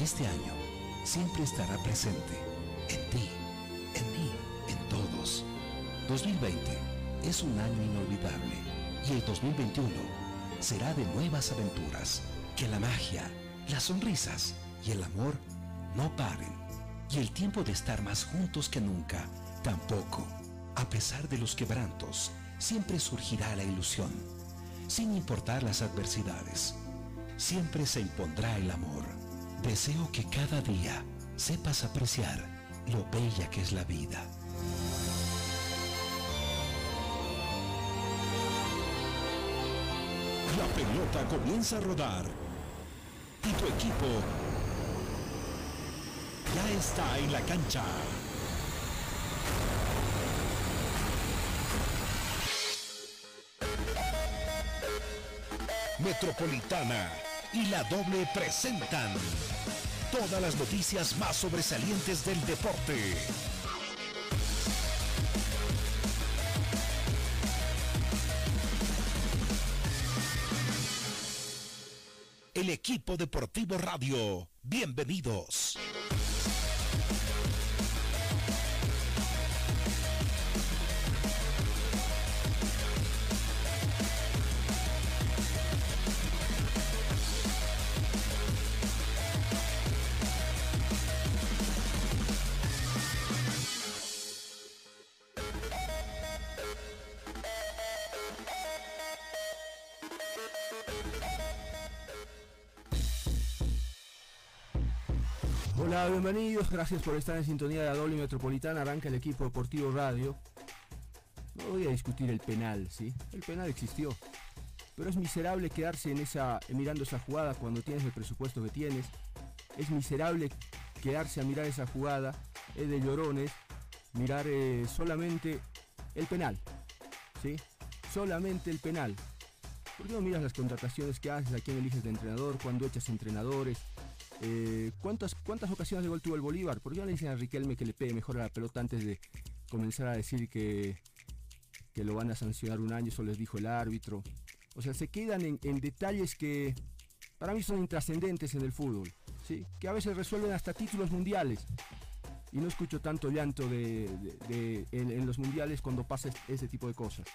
Este año siempre estará presente en ti, en mí, en todos. 2020 es un año inolvidable y el 2021 será de nuevas aventuras. Que la magia, las sonrisas y el amor no paren. Y el tiempo de estar más juntos que nunca tampoco. A pesar de los quebrantos, siempre surgirá la ilusión. Sin importar las adversidades, siempre se impondrá el amor. Deseo que cada día sepas apreciar lo bella que es la vida. La pelota comienza a rodar y tu equipo ya está en la cancha. Metropolitana y la doble presentan todas las noticias más sobresalientes del deporte. El equipo deportivo radio. Bienvenidos. Bienvenidos, gracias por estar en sintonía de la metropolitana, arranca el equipo deportivo radio. No voy a discutir el penal, ¿sí? El penal existió. Pero es miserable quedarse en esa, mirando esa jugada cuando tienes el presupuesto que tienes. Es miserable quedarse a mirar esa jugada, es de llorones, mirar eh, solamente el penal, ¿sí? Solamente el penal. ¿Por qué no miras las contrataciones que haces, a quién eliges de entrenador, cuando echas entrenadores? Eh, ¿cuántas, ¿Cuántas ocasiones de gol tuvo el Bolívar? ¿Por qué no le dicen a Riquelme que le pegue mejor a la pelota antes de comenzar a decir que, que lo van a sancionar un año? Eso les dijo el árbitro. O sea, se quedan en, detalles que para mí son intrascendentes en el fútbol. ¿sí? Que a veces resuelven hasta títulos mundiales. Y no escucho tanto llanto de, en, los mundiales cuando pasa ese tipo de cosas.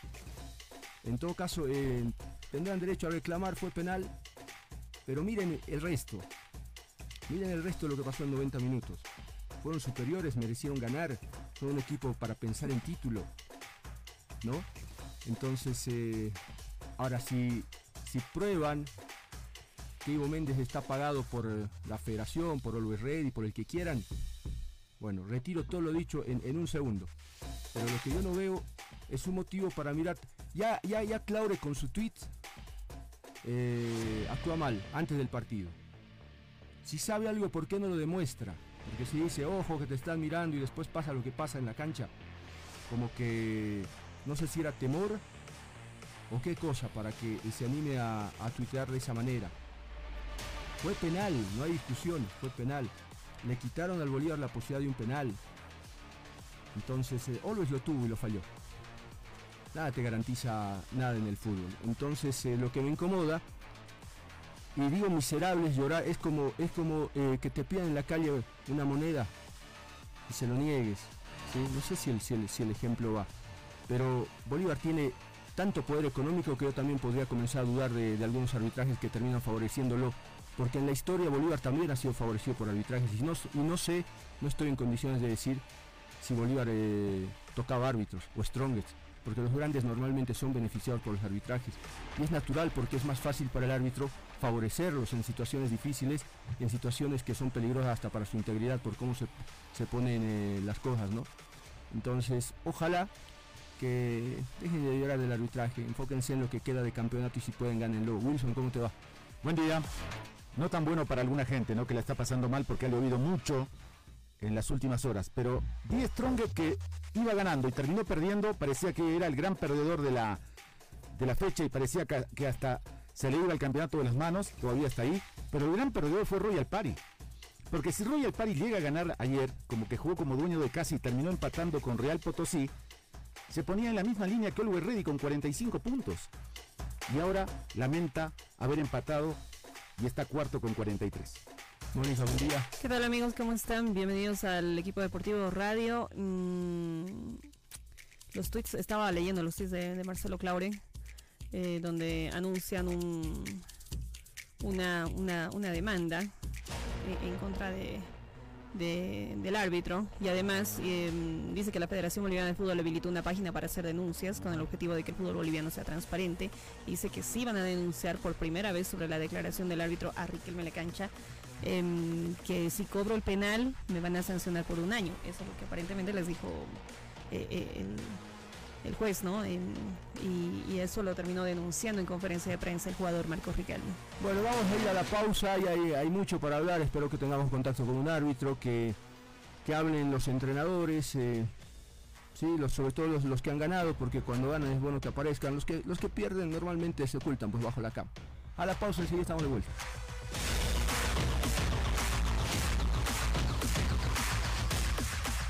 En todo caso, eh, tendrán derecho a reclamar, fue penal. Pero miren el resto. Miren el resto de lo que pasó en 90 minutos. Fueron superiores, merecieron ganar. Son un equipo para pensar en título. ¿No? Entonces, eh, ahora si, si prueban que Ivo Méndez está pagado por eh, la federación, por Always Ready, por el que quieran, bueno, retiro todo lo dicho en, un segundo. Pero lo que yo no veo es un motivo para mirar. Ya, ya, ya Claure con su tweet eh, actúa mal antes del partido. Si sabe algo, ¿por qué no lo demuestra? Porque si dice, ojo, que te están mirando y después pasa lo que pasa en la cancha, como que no sé si era temor o qué cosa para que se anime a, tuitear de esa manera. Fue penal, no hay discusión, fue penal. Le quitaron al Bolívar la posibilidad de un penal. Entonces, eh, lo tuvo y lo falló. Nada te garantiza nada en el fútbol. Entonces, eh, lo que me incomoda y digo miserables llorar es como es como eh, que te pidan en la calle una moneda y se lo niegues no sé si el, si el, ejemplo va pero Bolívar tiene tanto poder económico que yo también podría comenzar a dudar de, algunos arbitrajes que terminan favoreciéndolo porque en la historia Bolívar también ha sido favorecido por arbitrajes y no, y no sé no estoy en condiciones de decir si Bolívar eh, tocaba árbitros o strongest porque los grandes normalmente son beneficiados por los arbitrajes y es natural porque es más fácil para el árbitro favorecerlos en situaciones difíciles en situaciones que son peligrosas hasta para su integridad por cómo se, ponen eh, las cosas, ¿no? Entonces, ojalá que dejen de llorar del arbitraje, enfóquense en lo que queda de campeonato y si pueden ganenlo. Wilson, ¿cómo te va? Buen día. No tan bueno para alguna gente, ¿no? Que la está pasando mal porque ha llovido mucho en las últimas horas. Pero Die Strong que iba ganando y terminó perdiendo, parecía que era el gran perdedor de la, de la fecha y parecía que hasta se le iba el campeonato de las manos, todavía está ahí, pero el gran perdedor fue Royal Party. Porque si Royal Party llega a ganar ayer, como que jugó como dueño de casa y terminó empatando con Real Potosí, se ponía en la misma línea que Oliver Ready con 45 puntos. Y ahora lamenta haber empatado y está cuarto con 43. Mónica, buen día. ¿Qué tal amigos? ¿Cómo están? Bienvenidos al equipo deportivo radio. Mm, los tweets, estaba leyendo los tweets de, Marcelo Claure, eh, donde anuncian un, una, una, demanda eh, en contra de, del árbitro y además em, dice que la Federación Boliviana de Fútbol habilitó una página para hacer denuncias con el objetivo de que el fútbol boliviano sea transparente. Dice que sí van a denunciar por primera vez sobre la declaración del árbitro a Riquelme La Cancha em, que si cobro el penal me van a sancionar por un año. Eso es lo que aparentemente les dijo eh, eh, el juez, ¿no? y, eso lo terminó denunciando en conferencia de prensa el jugador Marcos Riquelme. Bueno, vamos a ir a la pausa y hay, mucho para hablar. Espero que tengamos contacto con un árbitro, que, hablen los entrenadores, eh, sí, los, sobre todo los, que han ganado, porque cuando ganan es bueno que aparezcan. Los que, los que pierden normalmente se ocultan pues bajo la cama. A la pausa y estamos de vuelta.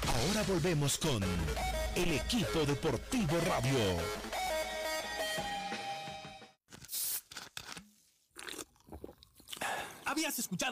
Ahora volvemos con el equipo deportivo radio.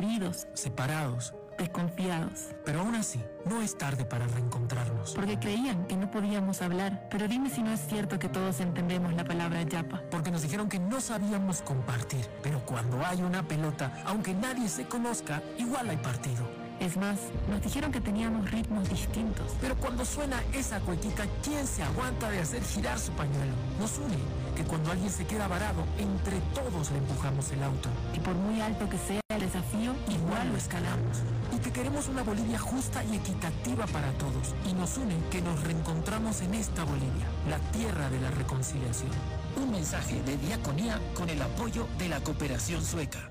heridos, separados, desconfiados. Pero aún así, no es tarde para reencontrarnos. Porque creían que no podíamos hablar. Pero dime si no es cierto que todos entendemos la palabra yapa. Porque nos dijeron que no sabíamos compartir. Pero cuando hay una pelota, aunque nadie se conozca, igual hay partido. Es más, nos dijeron que teníamos ritmos distintos. Pero cuando suena esa cuequita, ¿quién se aguanta de hacer girar su pañuelo? Nos une que cuando alguien se queda varado, entre todos le empujamos el auto. Y por muy alto que sea el desafío, igual lo escalamos. Y que queremos una Bolivia justa y equitativa para todos. Y nos une que nos reencontramos en esta Bolivia, la tierra de la reconciliación. Un mensaje de diaconía con el apoyo de la cooperación sueca.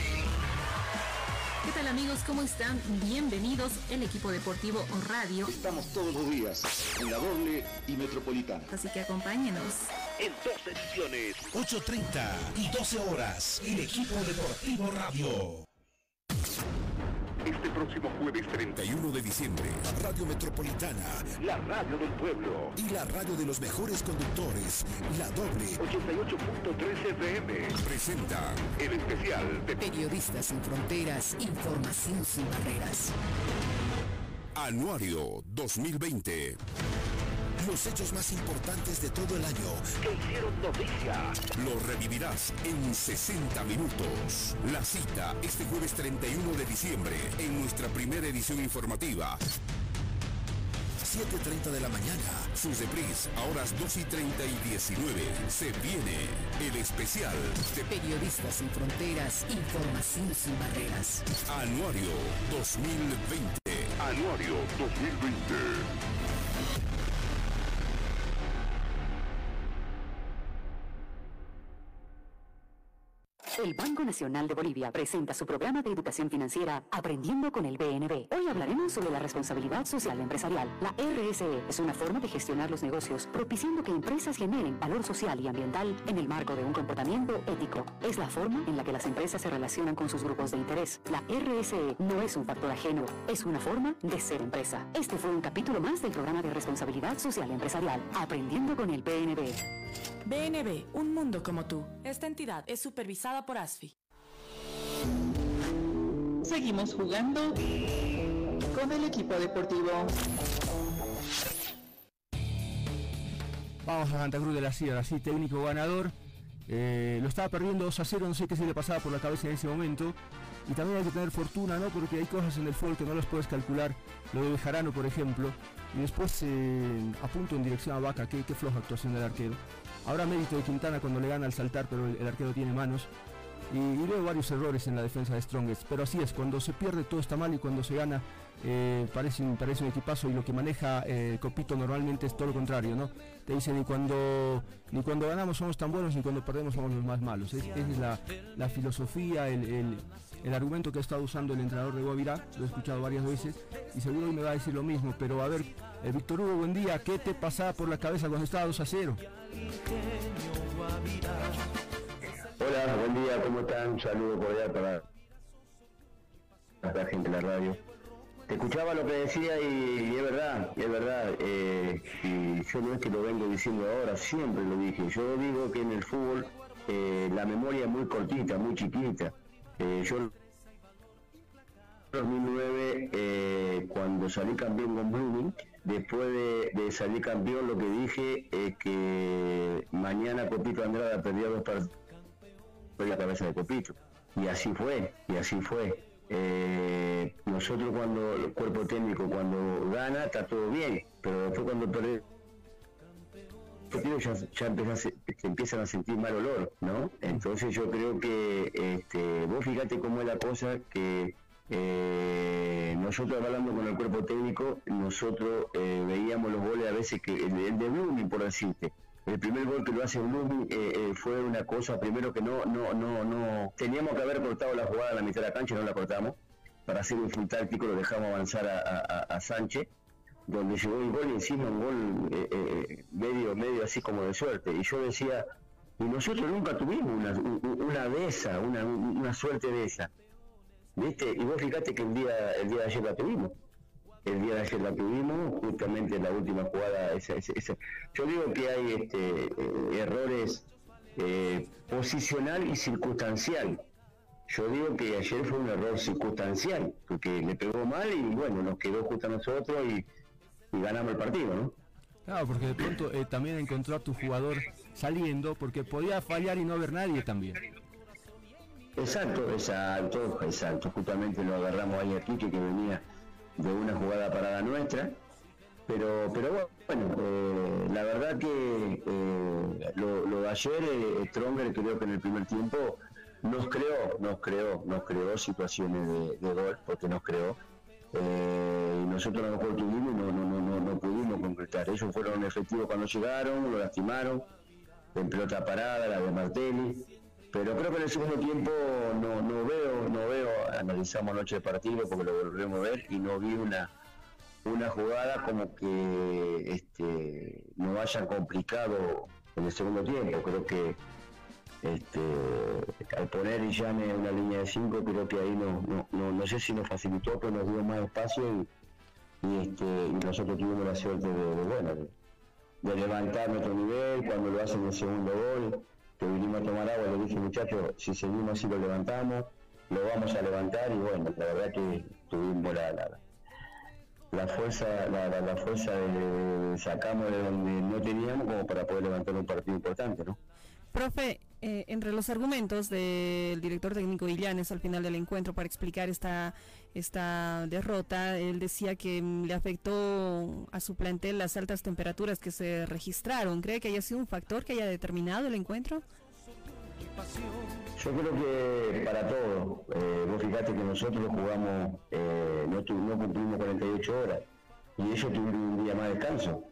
¿Qué tal amigos? ¿Cómo están? Bienvenidos el equipo deportivo o radio. Estamos todos los días en la doble y metropolitana. Así que acompáñenos. En dos ediciones, 8.30 y 12 horas, el equipo deportivo radio. Este próximo jueves 31 de diciembre, Radio Metropolitana, la radio del pueblo. Y la radio de los mejores conductores, la doble. 88.3 FM, presenta. El especial de Periodistas sin Fronteras, Información sin Barreras. Anuario 2020 los hechos más importantes de todo el año que hicieron noticia. Lo revivirás en 60 minutos. La cita este jueves 31 de diciembre en nuestra primera edición informativa. 7.30 de la mañana. Sus repris a horas 2 y 30 y 19. Se viene el especial de Periodistas sin Fronteras, Información sin Barreras. Anuario 2020. Anuario 2020. El Banco Nacional de Bolivia presenta su programa de educación financiera Aprendiendo con el BNB. Hoy hablaremos sobre la responsabilidad social empresarial. La RSE es una forma de gestionar los negocios, propiciando que empresas generen valor social y ambiental en el marco de un comportamiento ético. Es la forma en la que las empresas se relacionan con sus grupos de interés. La RSE no es un factor ajeno, es una forma de ser empresa. Este fue un capítulo más del programa de responsabilidad social empresarial Aprendiendo con el BNB. BNB, un mundo como tú. Esta entidad es supervisada por ASFI. Seguimos jugando con el equipo deportivo. Vamos a Santa Cruz de la Sierra, así técnico ganador. Eh, lo estaba perdiendo 2 a 0, no sé qué se le pasaba por la cabeza en ese momento. Y también hay que tener fortuna, ¿no? Porque hay cosas en el fútbol que no las puedes calcular. Lo de Bejarano, por ejemplo. Y después eh, apunto en dirección a Vaca, qué, qué floja actuación del arquero. Ahora mérito de Quintana cuando le gana al saltar, pero el, arquero tiene manos. Y, veo varios errores en la defensa de Strongest. Pero así es, cuando se pierde todo está mal y cuando se gana eh, parece, parece un equipazo y lo que maneja eh, Copito normalmente es todo lo contrario, ¿no? Te dice ni cuando, ni cuando ganamos somos tan buenos ni cuando perdemos somos los más malos. esa es la, filosofía, el, argumento que ha estado usando el entrenador de Guavirá, lo he escuchado varias veces y seguro hoy me va a decir lo mismo, pero a ver, eh, Víctor Hugo, buen día, ¿qué te pasaba por la cabeza cuando estaba 2 a 0? Hola, buen día, ¿cómo están? Un saludo cordial para la gente de la radio escuchaba lo que decía y, es verdad, es verdad. Eh, y yo no es que lo vengo diciendo ahora, siempre lo dije. Yo digo que en el fútbol eh, la memoria es muy cortita, muy chiquita. Eh, yo en 2009, cuando salí campeón con Blooming, después de, salir campeón, lo que dije es que mañana Copito Andrada perdía dos partidos la cabeza de Copito. Y así fue, y así fue. Eh, nosotros cuando el cuerpo técnico cuando gana está todo bien, pero después cuando pierde ya, ya se, empiezan a sentir mal olor, ¿no? Entonces yo creo que este, vos fíjate cómo es la cosa que eh, nosotros hablando con el cuerpo técnico, nosotros eh, veíamos los goles a veces que el, de Blooming, por decirte, el primer gol que lo hace Blooming eh, eh, fue una cosa, primero que no, no, no, no, teníamos que haber cortado la jugada a la mitad de la cancha no la cortamos. Para hacer un full táctico lo dejamos avanzar a, Sánchez, donde llegó el gol y encima un gol eh, medio, medio así como de suerte. Y yo decía, y nosotros nunca tuvimos una, una de esa, una, una suerte de esa. ¿Viste? Y vos fíjate que el día, el día de ayer la tuvimos el día de ayer la tuvimos, justamente en la última jugada. Esa, Yo digo que hay este, eh, errores eh, posicional y circunstancial. Yo digo que ayer fue un error circunstancial, porque le pegó mal y bueno, nos quedó justo a nosotros y, ganamos el partido, ¿no? Claro, porque de pronto eh, también encontró a tu jugador saliendo, porque podía fallar y no haber nadie también. Exacto, exacto, exacto. Justamente lo agarramos ahí aquí que venía de una jugada parada nuestra. Pero, pero bueno, eh, la verdad que eh, lo, de ayer, eh, Stronger creo que en el primer tiempo nos creó, nos creó, nos creó situaciones de, gol, porque nos creó. y nosotros a lo mejor tuvimos y no, no, no, no, pudimos concretar. Ellos fueron efectivos cuando llegaron, lo lastimaron, en pelota parada, la de Martelli pero creo que en el segundo tiempo no, no veo, no veo, analizamos noche de partido porque lo volvemos a ver y no vi una una jugada como que este no haya complicado en el segundo tiempo. Creo que este, al poner Llame una línea de 5, creo que ahí no, no, no, sé si nos facilitó, pero nos dio más espacio y, este, nosotros tuvimos la suerte de, bueno, de, levantar nuestro nivel cuando lo hacen el segundo gol que vinimos a tomar agua, le dije muchachos, si seguimos así lo levantamos, lo vamos a levantar y bueno, la verdad que tuvimos la, la, fuerza, la, fuerza de, sacamos de donde no teníamos como para poder levantar un partido importante, ¿no? Profe, eh, entre los argumentos del director técnico Illanes al final del encuentro para explicar esta, esta derrota, él decía que mm, le afectó a su plantel las altas temperaturas que se registraron. ¿Cree que haya sido un factor que haya determinado el encuentro? Yo creo que para todo, eh, vos fíjate que nosotros jugamos, eh, no, no cumplimos 48 horas y ellos tuvieron un día más de descanso.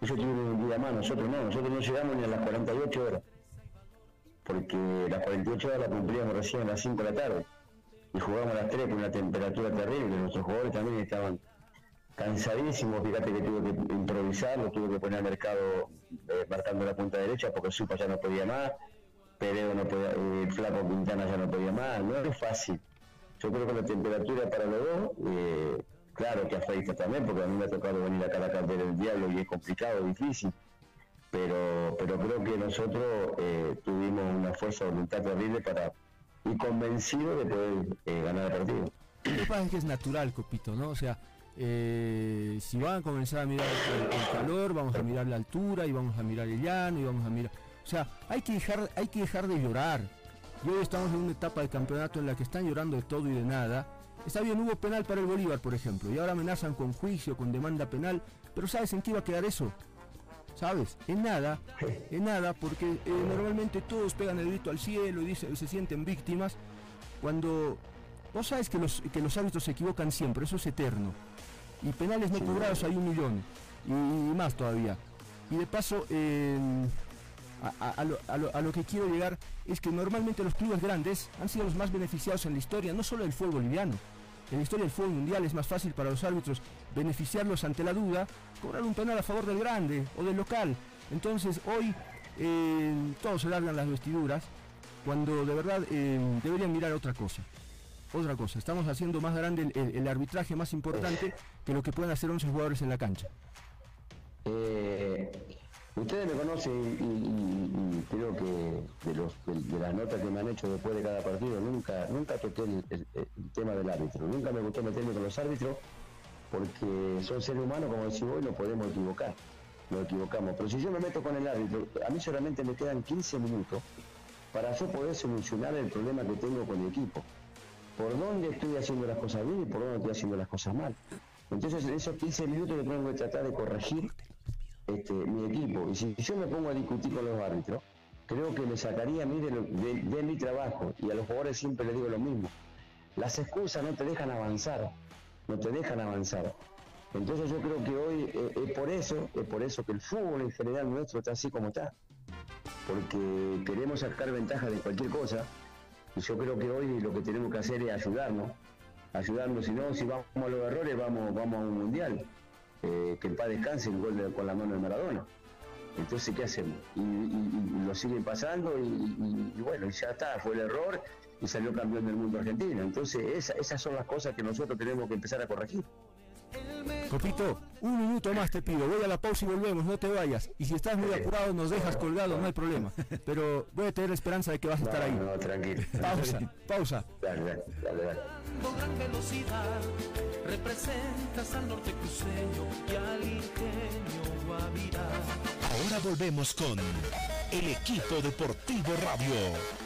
Ellos tuvieron un día más, nosotros no, nosotros no llegamos ni a las 48 horas, porque las 48 horas las cumplíamos recién a las 5 de la tarde y jugamos a las 3 con una temperatura terrible, nuestros jugadores también estaban cansadísimos, fíjate que tuve que improvisar, lo tuve que poner al mercado eh, marcando la punta derecha porque Supa ya no podía más, Pereo no podía, eh, Flaco Quintana ya no podía más, no es fácil. Yo creo que la temperatura para los dos, eh, claro que afecta también, porque a mí me ha tocado venir acá a la cantera del diablo y es complicado, difícil, pero, pero creo que nosotros eh, tuvimos una fuerza de voluntad terrible para y convencido de poder eh, ganar el partido. Lo que pasa es que es natural, Copito, ¿no? O sea, eh, si van a comenzar a mirar el, calor, vamos a mirar la altura y vamos a mirar el llano y vamos a mirar... O sea, hay que dejar, hay que dejar de llorar. Y hoy estamos en una etapa de campeonato en la que están llorando de todo y de nada. Está bien, hubo penal para el Bolívar, por ejemplo, y ahora amenazan con juicio, con demanda penal, pero ¿sabes en qué iba a quedar eso? ¿Sabes? En nada, en nada, porque eh, normalmente todos pegan el grito al cielo y dice, se sienten víctimas, cuando vos sabes que los, que los árbitros se equivocan siempre, eso es eterno. Y penales no cobrados hay un millón, y, más todavía. Y de paso, eh, a, lo, a, lo, que quiero llegar es que normalmente los clubes grandes han sido los más beneficiados en la historia, no solo del fútbol boliviano. En la historia del fútbol mundial es más fácil para los árbitros beneficiarlos ante la duda, cobrar un penal a favor del grande o del local. Entonces hoy eh, todos se largan las vestiduras cuando de verdad eh, deberían mirar otra cosa. Otra cosa, estamos haciendo más grande el, arbitraje más importante que lo que pueden hacer 11 jugadores en la cancha. Eh, Ustedes me conocen y, creo que de, las notas que me han hecho después de cada partido, nunca, nunca toqué el, tema del árbitro. Nunca me gustó meterme con los árbitros porque son seres humanos, como decís vos, y no podemos equivocar. Nos equivocamos. Pero si yo me meto con el árbitro, a mí solamente me quedan 15 minutos para yo poder solucionar el problema que tengo con el equipo. Por dónde estoy haciendo las cosas bien y por dónde estoy haciendo las cosas mal. Entonces, en esos 15 minutos yo tengo que tratar de corregir este, mi equipo. Y si yo me pongo a discutir con los árbitros, creo que me sacaría a mí de, mi trabajo. Y a los jugadores siempre les digo lo mismo. Las excusas no te dejan avanzar, no te dejan avanzar. Entonces yo creo que hoy eh, es por eso, es por eso que el fútbol en general nuestro está así como está. Porque queremos sacar ventaja de cualquier cosa. Y yo creo que hoy lo que tenemos que hacer es ayudarnos. Ayudarnos, si no, si vamos a los errores, vamos, vamos a un mundial. Que el padre descanse el gol con la mano de Maradona. Entonces, ¿qué hacemos? Y, lo siguen pasando y, bueno, ya está, fue el error y salió campeón del mundo argentino. Entonces, esas son las cosas que nosotros tenemos que empezar a corregir. Copito, un minuto más te pido, voy a la pausa y volvemos, no te vayas. Y si estás muy apurado, nos dejas colgado, no hay problema. Pero voy a tener esperanza de que vas a estar ahí. No, tranquilo. Pausa, pausa. Dale, dale, dale. gran velocidad, representas al norte cruceño y al ingenio guavirá. Ahora volvemos con el equipo deportivo radio.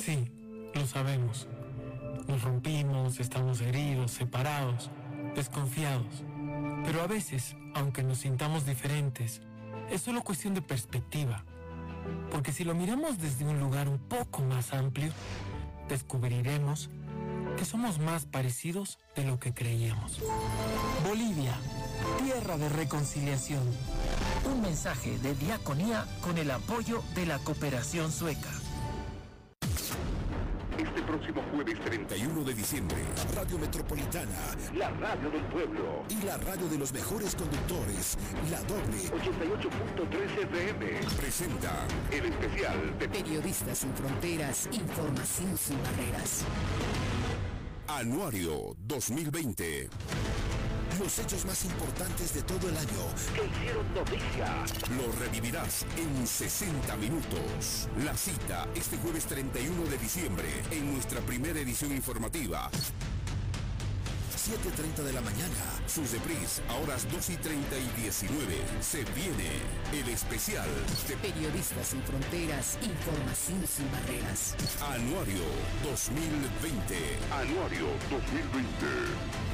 Sí, lo sabemos. Nos rompimos, estamos heridos, separados, desconfiados. Pero a veces, aunque nos sintamos diferentes, es solo cuestión de perspectiva. Porque si lo miramos desde un lugar un poco más amplio, descubriremos que somos más parecidos de lo que creíamos. Bolivia, tierra de reconciliación. Un mensaje de diaconía con el apoyo de la cooperación sueca próximo jueves 31 de diciembre. Radio Metropolitana, la radio del pueblo. Y la radio de los mejores conductores, la doble. 88.3 FM presenta el especial de Periodistas sin Fronteras, Información sin Barreras. Anuario 2020 los hechos más importantes de todo el año. Que hicieron noticia. Lo revivirás en 60 minutos. La cita este jueves 31 de diciembre en nuestra primera edición informativa. 7.30 de la mañana. Sus depris a horas 2 y 30 y 19. Se viene el especial de Periodistas sin Fronteras, Información sin Barreras. Anuario 2020. Anuario 2020.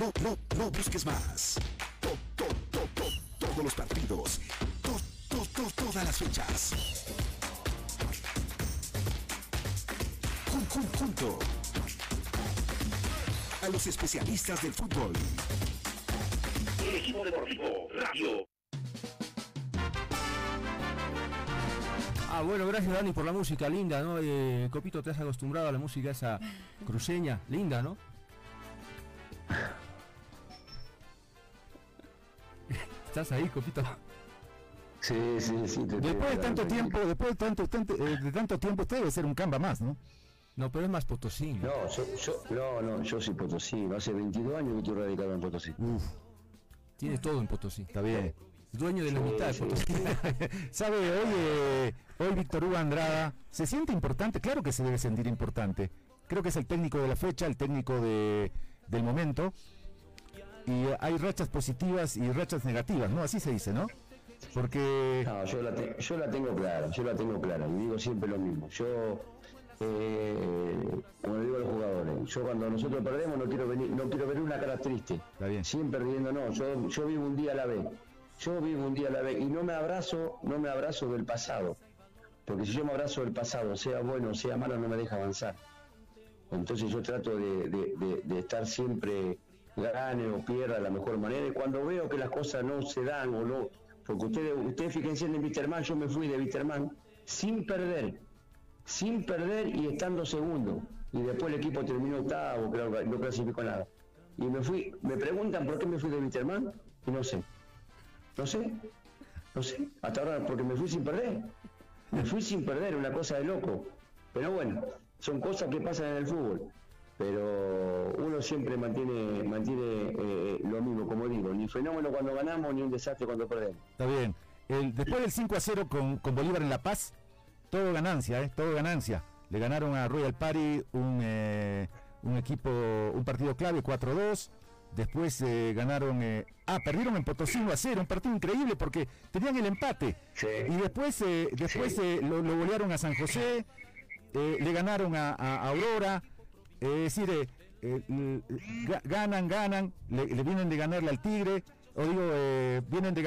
No, no, no, busques más. todos los partidos. todas las fechas. junto a los especialistas del fútbol. El equipo deportivo Radio. Ah, bueno, gracias Dani por la música, linda, ¿no? Eh, Copito, te has acostumbrado a la música esa cruceña, linda, ¿no? ¿Estás ahí, Copito? Sí, sí, sí. después de tanto tiempo, después de tanto, tanto, eh, de tanto tiempo, usted debe ser un camba más, ¿no? No, pero es más Potosí. No, yo, no, no, yo soy Potosí. Hace 22 años que estoy radicado en Potosí. Uf, tiene todo en Potosí. Está bien. Dueño de la mitad de Potosí. ¿Sabe? Hoy, eh, hoy Víctor Hugo Andrada se siente importante. Claro que se debe sentir importante. Creo que es el técnico de la fecha, el técnico de, del momento. Y hay rachas positivas y rachas negativas, ¿no? Así se dice, ¿no? Porque... No, yo la, yo la tengo clara, yo la tengo clara. Y digo siempre lo mismo. Yo eh, como le digo a los jugadores, yo cuando nosotros perdemos no quiero venir, no quiero ver una cara triste. Está bien. Siempre riendo, no, yo, yo vivo un día a la vez. Yo vivo un día a la vez y no me abrazo, no me abrazo del pasado. Porque si yo me abrazo del pasado, sea bueno o sea malo, no me deja avanzar. Entonces yo trato de, estar siempre gane o pierda de la mejor manera. Y cuando veo que las cosas no se dan o no, porque ustedes, ustedes fíjense en Wisterman, yo me fui de Wisterman sin perder sin perder y estando segundo. Y después el equipo terminó octavo, no clasificó nada. Y me fui, me preguntan por qué me fui de Winterman y no sé. No sé, no sé. Hasta ahora porque me fui sin perder. Me fui sin perder, una cosa de loco. Pero bueno, son cosas que pasan en el fútbol. Pero uno siempre mantiene, mantiene eh, lo mismo, como digo, ni fenómeno cuando ganamos, ni un desastre cuando perdemos. Está bien. El, después del 5 a 0 con, con Bolívar en La Paz, todo ganancia, ¿eh? todo ganancia. Le ganaron a Royal Party un, eh, un equipo, un partido clave 4-2. Después eh, ganaron, eh, ah, perdieron en Potosí a 0, un partido increíble porque tenían el empate. Y después, después lo, lo, golearon a San José, le ganaron a, Aurora. Es decir, ganan, ganan, le, vienen de ganarle al Tigre o digo, vienen de,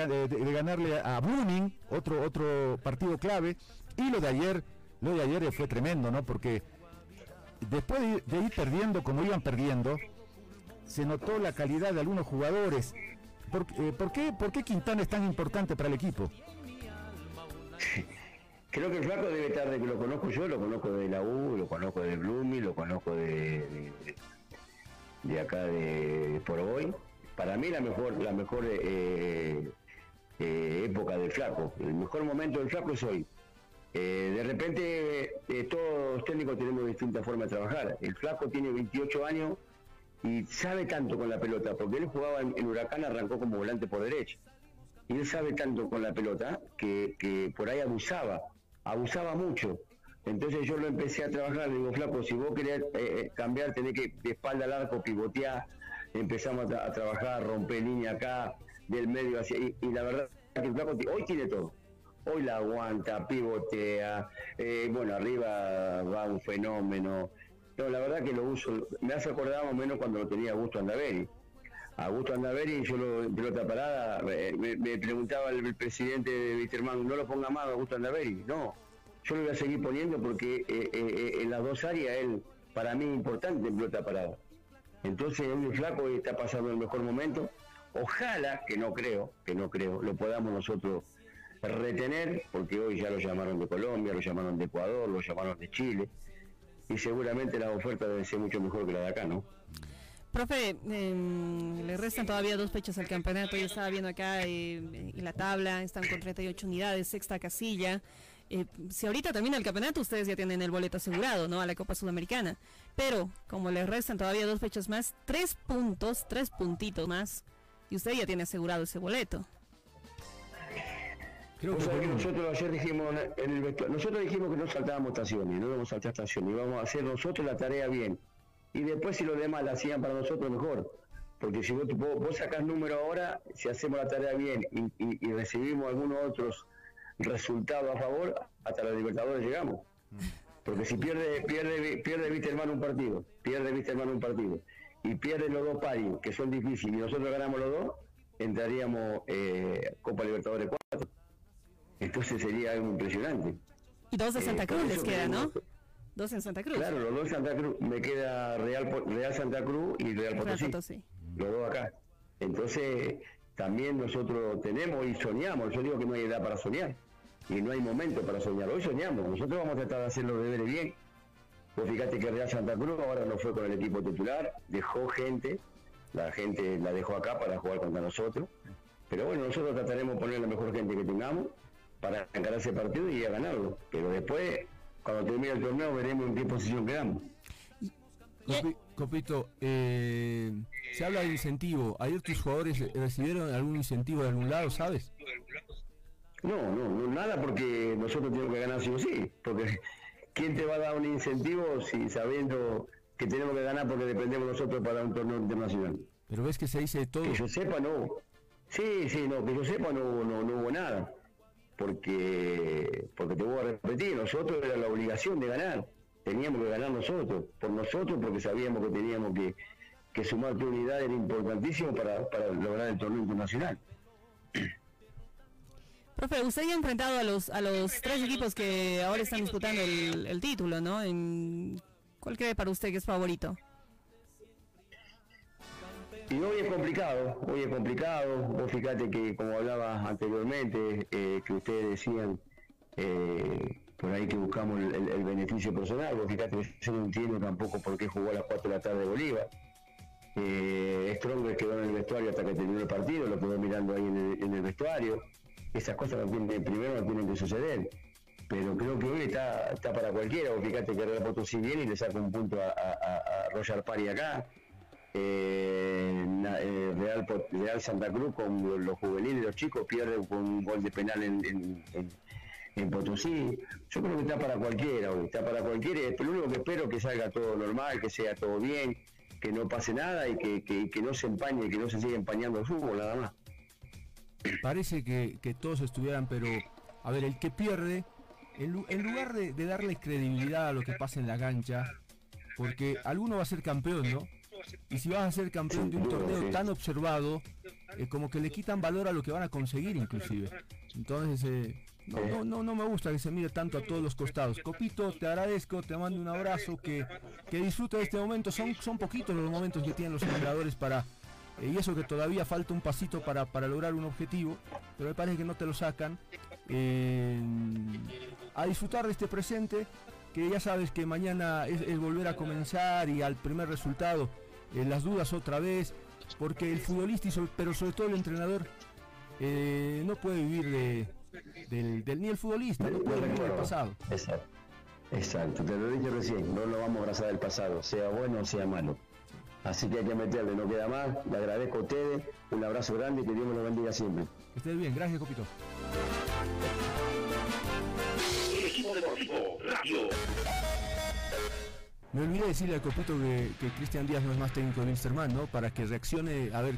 ganarle a Blooming, otro, otro partido clave, y lo de ayer, lo de ayer fue tremendo, ¿no? Porque después de, ir perdiendo como iban perdiendo, se notó la calidad de algunos jugadores. ¿Por, eh, qué, ¿Por qué Quintana es tan importante para el equipo? Creo que el flaco debe estar de que lo conozco yo, lo conozco de la U, lo conozco de Blumi, lo conozco de, de, acá de por hoy. Para mí la mejor, la mejor eh, eh, época del flaco, el mejor momento del flaco es hoy. Eh, de repente, todos los técnicos tenemos distintas formas de trabajar. El Flaco tiene 28 años y sabe tanto con la pelota, porque él jugaba en, Huracán, arrancó como volante por derecha. Y él sabe tanto con la pelota que, por ahí abusaba, abusaba mucho. Entonces yo lo empecé a trabajar, le digo, Flaco, si vos querés eh, cambiar, tenés que de espalda al arco pivotear. Empezamos a, trabajar, romper línea acá, del medio hacia... Y, y la verdad que el Flaco hoy tiene todo hoy la aguanta, pivotea, eh, bueno, arriba va un fenómeno. No, la verdad que lo uso, me hace acordar más o menos cuando lo tenía Augusto Andaveri. Augusto Andaveri, yo lo, en pelota parada, me, preguntaba el, presidente de Wisterman, no lo ponga más Augusto Andaveri. No, yo lo voy a seguir poniendo porque eh, eh, en las dos áreas él, para mí, importante en pelota parada. Entonces, el flaco está pasando el mejor momento. Ojalá, que no creo, que no creo, lo podamos nosotros retener, porque hoy ya lo llamaron de Colombia, lo llamaron de Ecuador, lo llamaron de Chile, y seguramente la oferta debe ser mucho mejor que la de acá, ¿no? Profe, em, le restan todavía dos fechas al campeonato, yo estaba viendo acá eh, y la tabla, están con 38 unidades, sexta casilla. Eh, si ahorita termina el campeonato, ustedes ya tienen el boleto asegurado, ¿no? A la Copa Sudamericana. Pero, como le restan todavía dos fechas más, tres puntos, tres puntitos más, y usted ya tiene asegurado ese boleto nosotros ayer dijimos en el nosotros dijimos que no saltábamos estaciones, no íbamos a saltar estaciones, íbamos a hacer nosotros la tarea bien. Y después si los demás la hacían para nosotros mejor. Porque si vos, vos, sacás número ahora, si hacemos la tarea bien y, recibimos algunos otros resultados a favor, hasta los Libertadores llegamos. Porque si pierde, pierde, pierde hermano un partido, pierde hermano un partido, y pierde los dos paris, que son difíciles, y nosotros ganamos los dos, entraríamos eh, Copa Libertadores 4. Entonces sería algo impresionante. Y dos de eh, Santa Cruz les queda, ¿no? Dos en Santa Cruz. Claro, los dos en Santa Cruz. Me queda Real, Real Santa Cruz y Real Potosí. Los dos acá. Entonces, también nosotros tenemos y soñamos. Yo digo que no hay edad para soñar. Y no hay momento para soñar. Hoy soñamos. Nosotros vamos a tratar de hacer los deberes bien. Pues fíjate que Real Santa Cruz ahora no fue con el equipo titular. Dejó gente. La gente la dejó acá para jugar contra nosotros. Pero bueno, nosotros trataremos de poner la mejor gente que tengamos para ganar ese partido y a ganarlo. Pero después cuando termine el torneo veremos en qué posición quedamos. Copito, eh, se habla de incentivo. ¿Ayer tus jugadores recibieron algún incentivo de algún lado, sabes? No, no, no, nada porque nosotros tenemos que ganar sí o sí. Porque ¿quién te va a dar un incentivo si sabiendo que tenemos que ganar porque dependemos nosotros para un torneo internacional? Pero ves que se dice todo. Que yo sepa, no. Sí, sí, no, que yo sepa, no, no, no hubo nada. Porque, porque te voy a repetir, nosotros era la obligación de ganar teníamos que ganar nosotros, por nosotros, porque sabíamos que teníamos que, que sumar tu unidad era importantísimo para, para lograr el torneo internacional. Profe, usted ya ha enfrentado a los a los tres equipos que ahora están disputando el, título, ¿no? En, ¿Cuál cree para usted que es favorito? Y hoy es complicado, hoy es complicado. Vos fíjate que, como hablaba anteriormente, eh, que ustedes decían eh, por ahí que buscamos el, beneficio personal, porque fíjate yo no entiendo tampoco por qué jugó a las 4 de la tarde de Bolívar. Eh, Stronger quedó en el vestuario hasta que terminó el partido, lo quedó mirando ahí en el, vestuario. Esas cosas no primero no tienen que suceder. Pero creo que hoy está, está para cualquiera. fíjate que Real Potosí viene y le saca un punto a, a, Roger Pari acá. Eh, eh, Real, Real Santa Cruz con los juveniles, los chicos, pierden con un gol de penal en Potosí. Yo creo que está para cualquiera hoy, está para cualquiera. Lo único que espero es que salga todo normal, que sea todo bien, que no pase nada y que, no se empañe, que no se siga empañando el fútbol, nada más. Parece que, todos estuvieran, pero a ver, el que pierde, en, lugar de, darle credibilidad a lo que pasa en la cancha, porque alguno va a ser campeón, ¿no? Y si vas a ser campeón de un torneo tan observado, eh, como que le quitan valor a lo que van a conseguir inclusive. Entonces, eh, no, no, no, me gusta que se mire tanto a todos los costados. Copito, te agradezco, te mando un abrazo, que, que disfrute de este momento. Son, son poquitos los momentos que tienen los jugadores para... Eh, y eso que todavía falta un pasito para, lograr un objetivo, pero me parece que no te lo sacan. Eh, a disfrutar de este presente, que ya sabes que mañana es, volver a comenzar y al primer resultado, eh, las dudas otra vez, porque el futbolista, pero sobre todo el entrenador, no puede vivir de del, ni el futbolista, no puede vivir del pasado. Exacto. Exacto, te lo dije recién, no lo vamos a abrazar del pasado, sea bueno o sea malo. Así que hay que meterle, no queda más. Le agradezco a ustedes, un abrazo grande y que Dios me lo bendiga siempre. Que estés bien, gracias Copito. Me olvidé decirle al Copito que, Cristian Díaz no es más técnico de Winsterman, ¿no? Para que reaccione, a ver,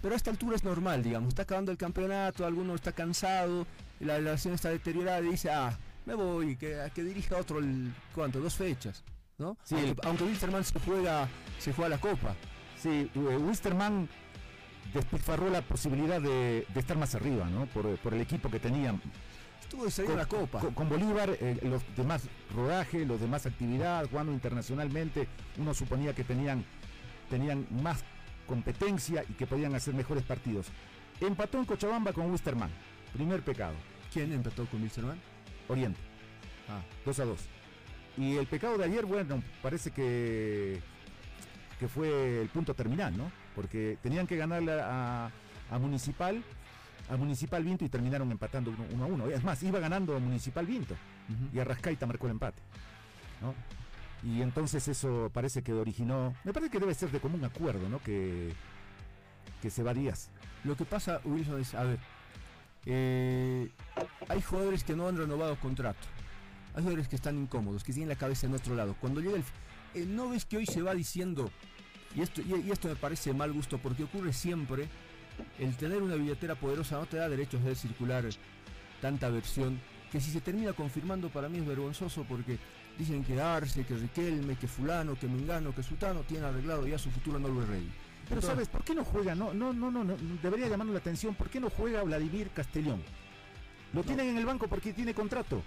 pero a esta altura es normal, digamos, está acabando el campeonato, alguno está cansado, la relación está deteriorada y dice, ah, me voy, que, que dirija otro, el, ¿cuánto? Dos fechas, ¿no? Sí, aunque, Wisterman se juega, se juega la copa. Sí, eh, Wisterman despilfarró la posibilidad de, estar más arriba, ¿no? Por, el equipo que tenían. Copa. Con, Bolívar, eh, los demás rodaje, los demás actividad, jugando internacionalmente, uno suponía que tenían, tenían más competencia y que podían hacer mejores partidos. Empató en Cochabamba con Wisterman. Primer pecado. ¿Quién empató con Wilstermann? Oriente. Ah. 2 a 2. Y el pecado de ayer, bueno, parece que, que fue el punto terminal, ¿no? Porque tenían que ganarle a, Municipal, a Municipal Vinto y terminaron empatando 1 a 1. Es más, iba ganando Municipal Vinto y Arrascaita marcó el empate. ¿no? Y entonces eso parece que originó, me parece que debe ser de común acuerdo, ¿no? Que, que se va Díaz. Lo que pasa, Wilson, es, a ver, eh, hay jugadores que no han renovado contrato. Hay jugadores que están incómodos, que tienen la cabeza en otro lado. Cuando llega el... Eh, no ves que hoy se va diciendo, y esto, y, esto me parece mal gusto, porque ocurre siempre, el tener una billetera poderosa no te da derecho a circular tanta versión, que si se termina confirmando para mí es vergonzoso porque dicen que Arce, que Riquelme, que fulano, que Mingano, que Sutano tiene arreglado ya su futuro no lo Rey. Pero sabes, ¿por qué no juega? No, no, no, no, no, debería llamarnos la atención. ¿Por qué no juega Vladimir Castellón? Lo tienen en el banco porque tiene contrato.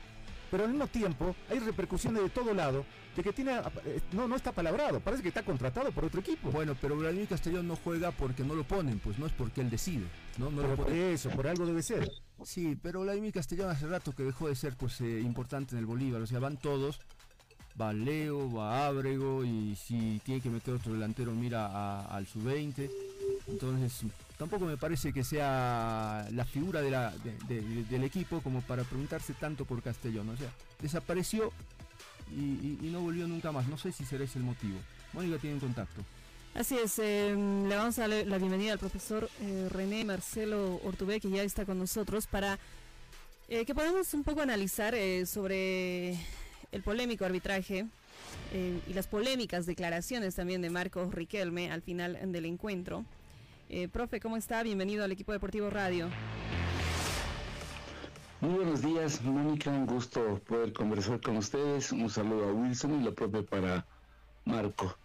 Pero al mismo tiempo hay repercusiones de todo lado de que tiene eh, no no está palabrado, parece que está contratado por otro equipo. Bueno, pero Vladimir Castellón no juega porque no lo ponen, pues no es porque él decide, no, no por eso, por algo debe ser. Sí, pero Vladimir Castellón hace rato que dejó de ser pues eh, importante en el Bolívar, o sea, van todos va Leo, va Ábrego y si tiene que meter otro delantero mira al sub-20. Entonces tampoco me parece que sea la figura del equipo como para preguntarse tanto por Castellón. O sea, desapareció y, no volvió nunca más. No sé si será ese el motivo. Mónica tiene contacto. Así es, em, le vamos a dar la bienvenida al profesor eh, René Marcelo Ortubé, que ya está con nosotros, para eh, que podamos un poco analizar eh, sobre el polémico arbitraje y las polémicas declaraciones también de Marcos Riquelme al final del encuentro. Profe, ¿cómo está? Bienvenido al equipo deportivo Radio. Muy buenos días, Mónica, un gusto poder conversar con ustedes. Un saludo a Wilson y lo propio para Marco.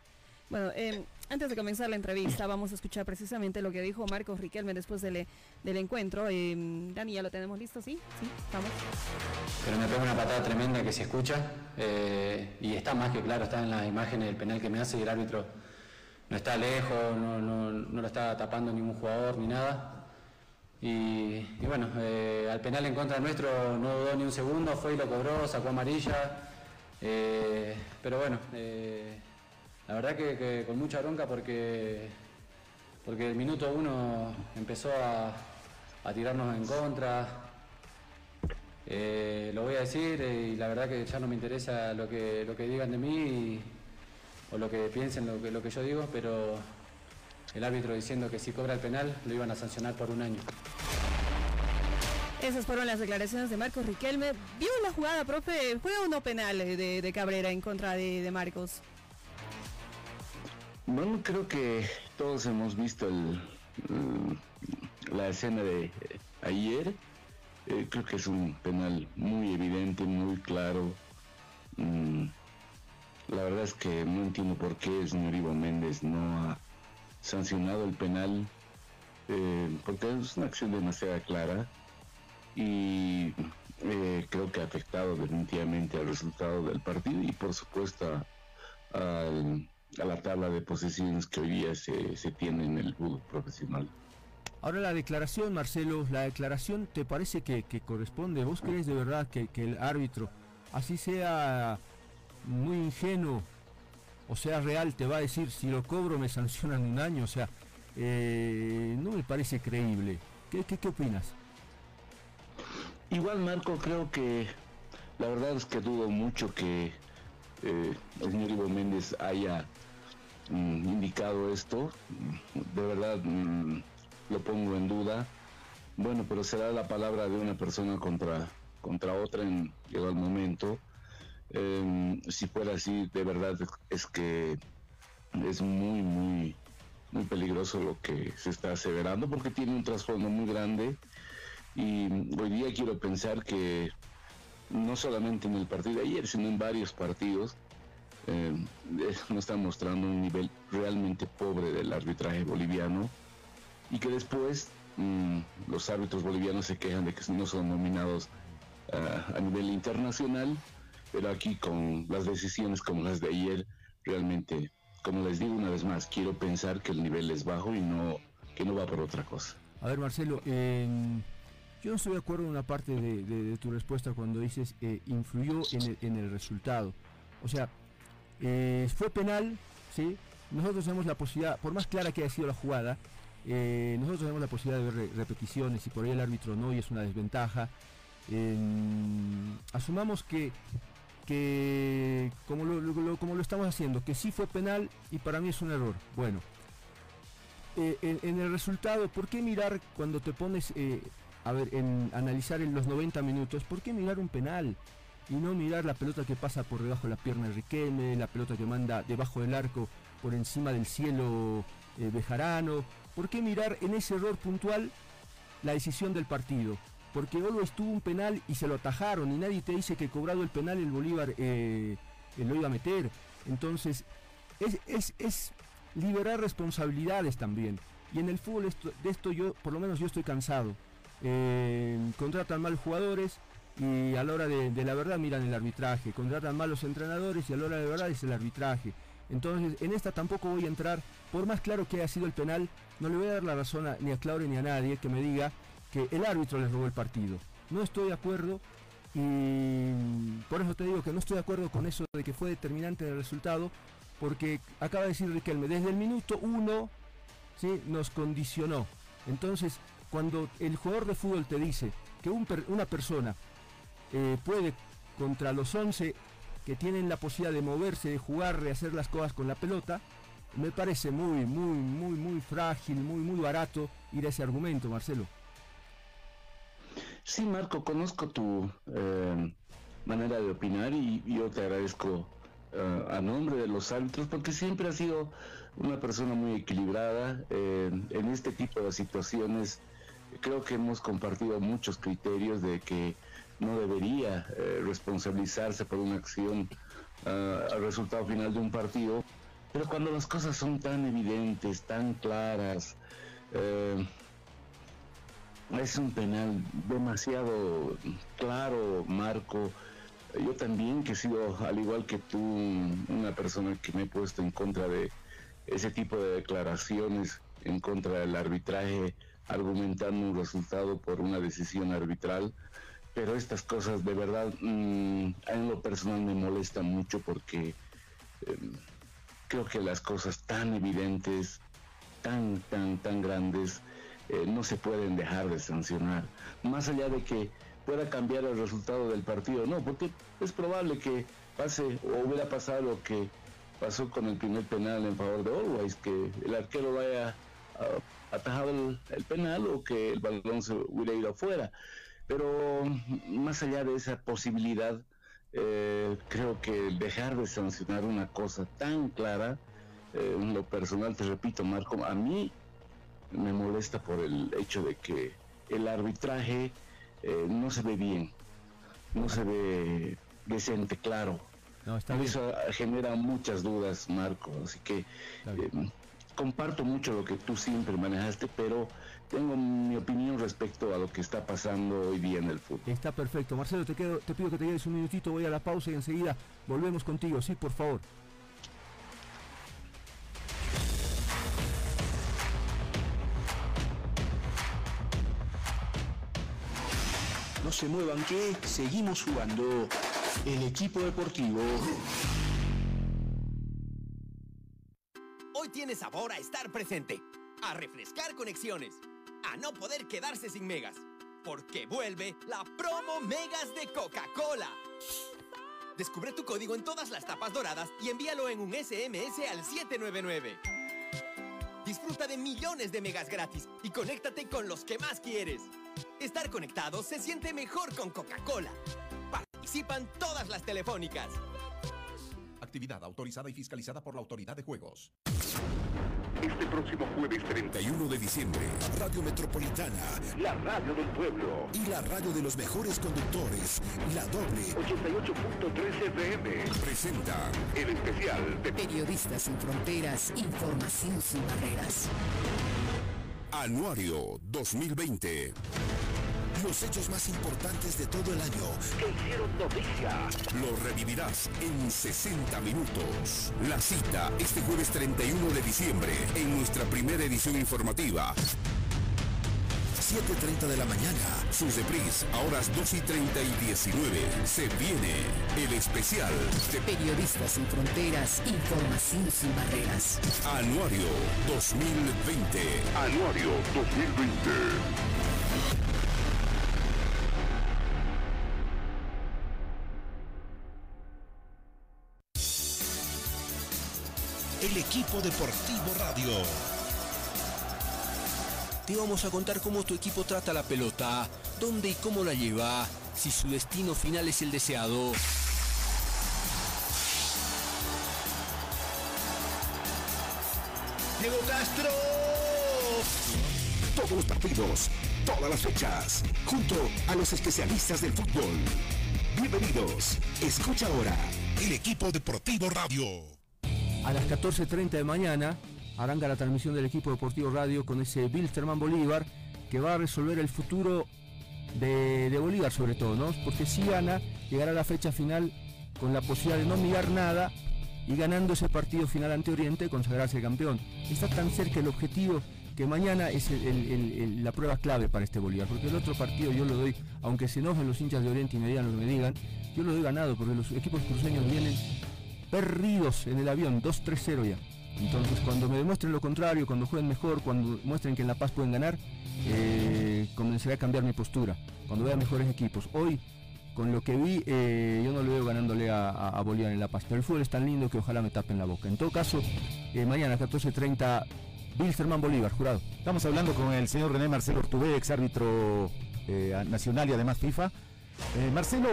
Bueno, eh, antes de comenzar la entrevista, vamos a escuchar precisamente lo que dijo Marcos Riquelme después del, del encuentro. Eh, Dani, ¿ya lo tenemos listo? ¿Sí? Sí, vamos. Pero me pega una patada tremenda que se escucha eh, y está más que claro, está en las imágenes del penal que me hace y el árbitro no está lejos, no, no, no lo está tapando ningún jugador ni nada. Y, bueno, eh, al penal en contra nuestro no dudó ni un segundo, fue y lo cobró, sacó amarilla. pero bueno, la verdad que, con mucha bronca porque, porque el minuto uno empezó a, tirarnos en contra. Eh, lo voy a decir eh, y la verdad que ya no me interesa lo que, lo que digan de mí o lo que piensen, lo que, lo que yo digo, pero el árbitro diciendo que si cobra el penal lo iban a sancionar por un año. Esas fueron las declaraciones de Marcos Riquelme. ¿Vio la jugada, profe? ¿Fue o no penal de, Cabrera en contra de Marcos? Bueno, creo que todos hemos visto el, la escena de ayer. Eh, creo que es un penal muy evidente, muy claro. Mm, la verdad es que no entiendo por qué el señor Ivo Méndez no ha sancionado el penal, eh, porque es una acción demasiado clara y eh, creo que ha afectado definitivamente al resultado del partido y por supuesto al a la tabla de posesiones que hoy día se, se tiene en el fútbol profesional. Ahora la declaración, Marcelo, la declaración te parece que, corresponde. ¿Vos crees de verdad que, el árbitro, así sea muy ingenuo o sea real, te va a decir si lo cobro me sancionan un año? O sea, eh, no me parece creíble. ¿Qué, qué, qué opinas? Igual, Marco, creo que la verdad es que dudo mucho que eh, el señor Ivo Méndez haya Mm, indicado esto. De verdad mm, lo pongo en duda. Bueno, pero será la palabra de una persona contra, contra otra en llegado el momento. Em, si fuera así, de verdad es que es muy, muy, muy peligroso lo que se está aseverando porque tiene un trasfondo muy grande. Y hoy día quiero pensar que no solamente en el partido de ayer, sino en varios partidos, eh, nos está mostrando un nivel realmente pobre del arbitraje boliviano. Y que después mm, los árbitros bolivianos se quejan de que no son nominados a nivel internacional, pero aquí con las decisiones como las de ayer, realmente, como les digo una vez más, quiero pensar que el nivel es bajo y no que no va por otra cosa. A ver, Marcelo, yo no estoy de acuerdo en una parte de, tu respuesta cuando dices eh, influyó en el, resultado. O sea, eh, fue penal, ¿sí? Nosotros tenemos la posibilidad, por más clara que haya sido la jugada, eh, nosotros tenemos la posibilidad de ver repeticiones y por ahí el árbitro no y es una desventaja. asumamos que, que como, lo, como lo estamos haciendo, que sí fue penal y para mí es un error. Bueno, eh, en, el resultado, ¿por qué mirar cuando te pones a ver, en analizar en los 90 minutos, ¿por qué mirar un penal? y no mirar la pelota que pasa por debajo de la pierna de Riquelme, la pelota que manda debajo del arco por encima del cielo eh, Bejarano. ¿Por qué mirar en ese error puntual la decisión del partido? Porque Always tuvo un penal y se lo atajaron y nadie te dice que cobrado el penal el Bolívar eh, eh, lo iba a meter. Entonces es, liberar responsabilidades también. Y en el fútbol de esto yo, por lo menos yo estoy cansado. contratan mal jugadores, y a la hora de, la verdad miran el arbitraje, contratan malos entrenadores y a la hora de verdad es el arbitraje. Entonces, en esta tampoco voy a entrar, por más claro que haya sido el penal, no le voy a dar la razón ni a Claudio ni a nadie que me diga que el árbitro les robó el partido. No estoy de acuerdo y por eso te digo que no estoy de acuerdo con eso de que fue determinante el resultado, porque acaba de decir Riquelme, desde el minuto uno ¿sí? nos condicionó. Entonces, cuando el jugador de fútbol te dice que una persona eh, puede contra los 11 que tienen la posibilidad de moverse, de jugar, de hacer las cosas con la pelota, me parece muy, muy, muy, muy frágil, muy, muy barato ir a ese argumento, Marcelo. Sí, Marco, conozco tu eh, manera de opinar y yo te agradezco eh, a nombre de los árbitros porque siempre has sido una persona muy equilibrada eh, en este tipo de situaciones. Creo que hemos compartido muchos criterios de que no debería responsabilizarse por una acción al resultado final de un partido, pero cuando las cosas son tan evidentes, tan claras, es un penal demasiado claro, Marco. Yo también, que he sido, al igual que tú, una persona que me he puesto en contra de ese tipo de declaraciones, en contra del arbitraje, argumentando un resultado por una decisión arbitral. Pero estas cosas de verdad, mm, en lo personal me molestan mucho porque em, creo que las cosas tan evidentes, tan, tan, tan grandes, eh, no se pueden dejar de sancionar. Más allá de que pueda cambiar el resultado del partido, no, porque es probable que pase o hubiera pasado lo que pasó con el primer penal en favor de Always, que el arquero vaya a atajar el, penal o que el balón se hubiera ido afuera. Pero más allá de esa posibilidad, eh, creo que dejar de sancionar una cosa tan clara, eh, en lo personal, te repito, Marco, a mí me molesta por el hecho de que el arbitraje eh, no se ve bien, no se ve decente, claro. No, Eso genera muchas dudas, Marco, así que eh, comparto mucho lo que tú siempre manejaste, pero tengo mi opinión respecto a lo que está pasando hoy día en el fútbol. Está perfecto. Marcelo, te, quedo, te pido que te quedes un minutito, voy a la pausa y enseguida volvemos contigo, sí, por favor. Se muevan que seguimos jugando el equipo deportivo. Hoy tiene sabor a estar presente, a refrescar conexiones, a no poder quedarse sin megas, porque vuelve la promo Megas de Coca-Cola. Descubre tu código en todas las tapas doradas y envíalo en un SMS al 799. Disfruta de millones de megas gratis y conéctate con los que más quieres. Estar conectado se siente mejor con Coca-Cola. Participan todas las telefónicas. Actividad autorizada y fiscalizada por la Autoridad de Juegos. Este próximo jueves 31 de diciembre, Radio Metropolitana, la radio del pueblo y la radio de los mejores conductores, la doble 88.3 FM, presenta el especial de Periodistas sin Fronteras, Información sin Barreras. Anuario 2020 los hechos más importantes de todo el año que hicieron noticia. Lo revivirás en 60 minutos. La cita este jueves 31 de diciembre en nuestra primera edición informativa. 7.30 de la mañana, sus depris a horas 2 y 30 y 19. Se viene el especial de Periodistas sin Fronteras, Información sin Barreras. Anuario 2020. Anuario 2020. el equipo deportivo radio. Te vamos a contar cómo tu equipo trata la pelota, dónde y cómo la lleva, si su destino final es el deseado. Diego Castro. Todos los partidos, todas las fechas, junto a los especialistas del fútbol. Bienvenidos. Escucha ahora el equipo deportivo radio a las 14.30 de mañana arranca la transmisión del equipo deportivo radio con ese Bilsterman Bolívar que va a resolver el futuro de, Bolívar sobre todo, ¿no? Porque si gana, llegará a la fecha final con la posibilidad de no mirar nada y ganando ese partido final ante Oriente consagrarse campeón. Está tan cerca el objetivo que mañana es la prueba clave para este Bolívar, porque el otro partido yo lo doy, aunque se enojen los hinchas de Oriente y me digan lo que me digan, yo lo doy ganado porque los equipos cruceños vienen perdidos en el avión, 2-3-0 ya. Entonces cuando me demuestren lo contrario, cuando jueguen mejor, cuando muestren que en La Paz pueden ganar, eh, comenzaré a cambiar mi postura. Cuando vea mejores equipos. Hoy con lo que vi, eh, yo no lo veo ganándole a, Bolívar en La Paz. Pero el fútbol es tan lindo que ojalá me tapen la boca. En todo caso, eh, mañana 14.30, Wilstermann Bolívar, jurado. Estamos hablando con el señor René Marcelo Ortubé, ex árbitro eh, nacional y además FIFA. Marcelo,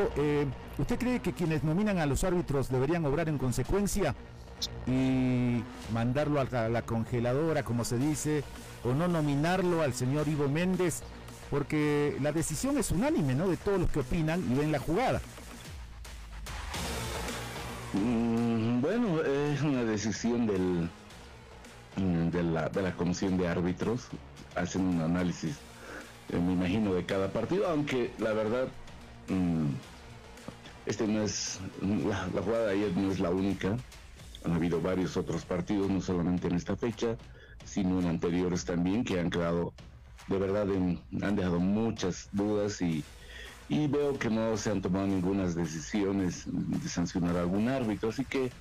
¿usted cree que quienes nominan a los árbitros deberían obrar en consecuencia y mandarlo a la congeladora, como se dice, o no nominarlo al señor Ivo Méndez? porque la decisión es unánime, ¿no? De todos los que opinan y ven la jugada. Mm, bueno, es una decisión del, mm, de, la, comisión de árbitros. Hacen un análisis, eh, me imagino, de cada partido, aunque la verdad, mm, este no es, la, la jugada de ayer no es la única. Han habido varios otros partidos, no solamente en esta fecha, sino en anteriores también, que han quedado de verdad han dejado muchas dudas y, veo que no se han tomado ninguna decisiones de sancionar a algún árbitro, así que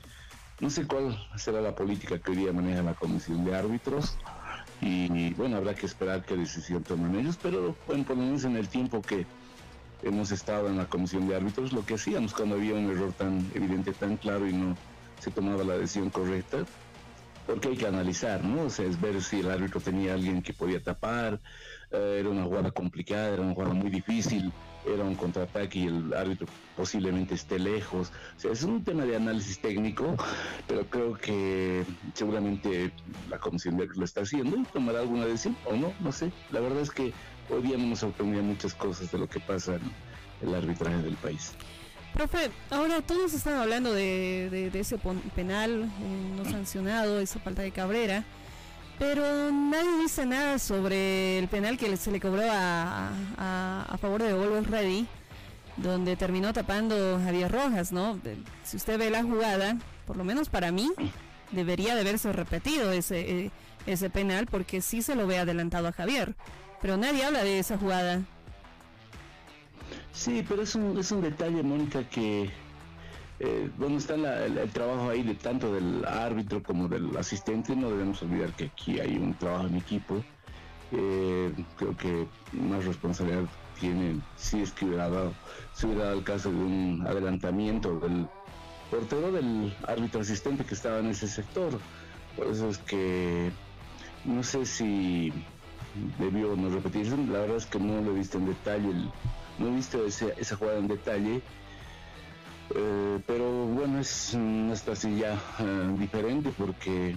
no sé cuál será la política que hoy día maneja la comisión de árbitros y bueno, habrá que esperar qué decisión toman ellos, pero bueno, por lo menos en el tiempo que hemos estado en la comisión de árbitros, lo que hacíamos cuando había un error tan evidente, tan claro y no se tomaba la decisión correcta, porque hay que analizar, ¿no? O sea, es ver si el árbitro tenía alguien que podía tapar, eh, era una jugada complicada, era una jugada muy difícil, era un contraataque y el árbitro posiblemente esté lejos. O sea, es un tema de análisis técnico, pero creo que seguramente la comisión de lo está haciendo y tomará alguna decisión o no, no sé. La verdad es que hoy día no nos sorprendía muchas cosas de lo que pasa en el arbitraje del país. Profe, ahora todos están hablando de, ese penal eh, no sancionado, esa falta de Cabrera, pero nadie dice nada sobre el penal que se le cobró a, a, favor de Always Ready, donde terminó tapando Javier Rojas, ¿no? Si usted ve la jugada, por lo menos para mí, debería de haberse repetido ese, eh, ese penal porque sí se lo ve adelantado a Javier, pero nadie habla de esa jugada. Sí, pero es un, es un detalle, Mónica, que eh, bueno, está el, trabajo ahí de tanto del árbitro como del asistente. No debemos olvidar que aquí hay un trabajo en equipo. Eh, creo que más responsabilidad tiene si es que hubiera dado, si hubiera dado el caso de un adelantamiento del portero del árbitro asistente que estaba en ese sector. Por eso es que no sé si debió no repetirse. La verdad es que no lo he visto en detalle el no he visto esa jugada en detalle, eh, pero bueno, es una ya eh, diferente porque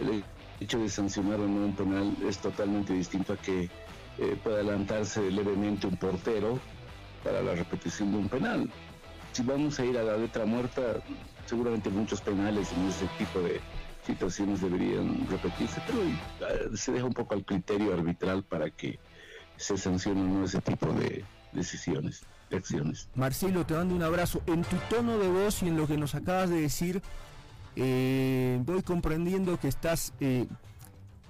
el hecho de sancionar en un penal es totalmente distinto a que eh, pueda adelantarse levemente un portero para la repetición de un penal. Si vamos a ir a la letra muerta, seguramente muchos penales en ese tipo de situaciones deberían repetirse, pero se deja un poco al criterio arbitral para que se sancione ese tipo de, decisiones, de acciones. Marcelo, te mando un abrazo. En tu tono de voz y en lo que nos acabas de decir, eh, voy comprendiendo que estás eh,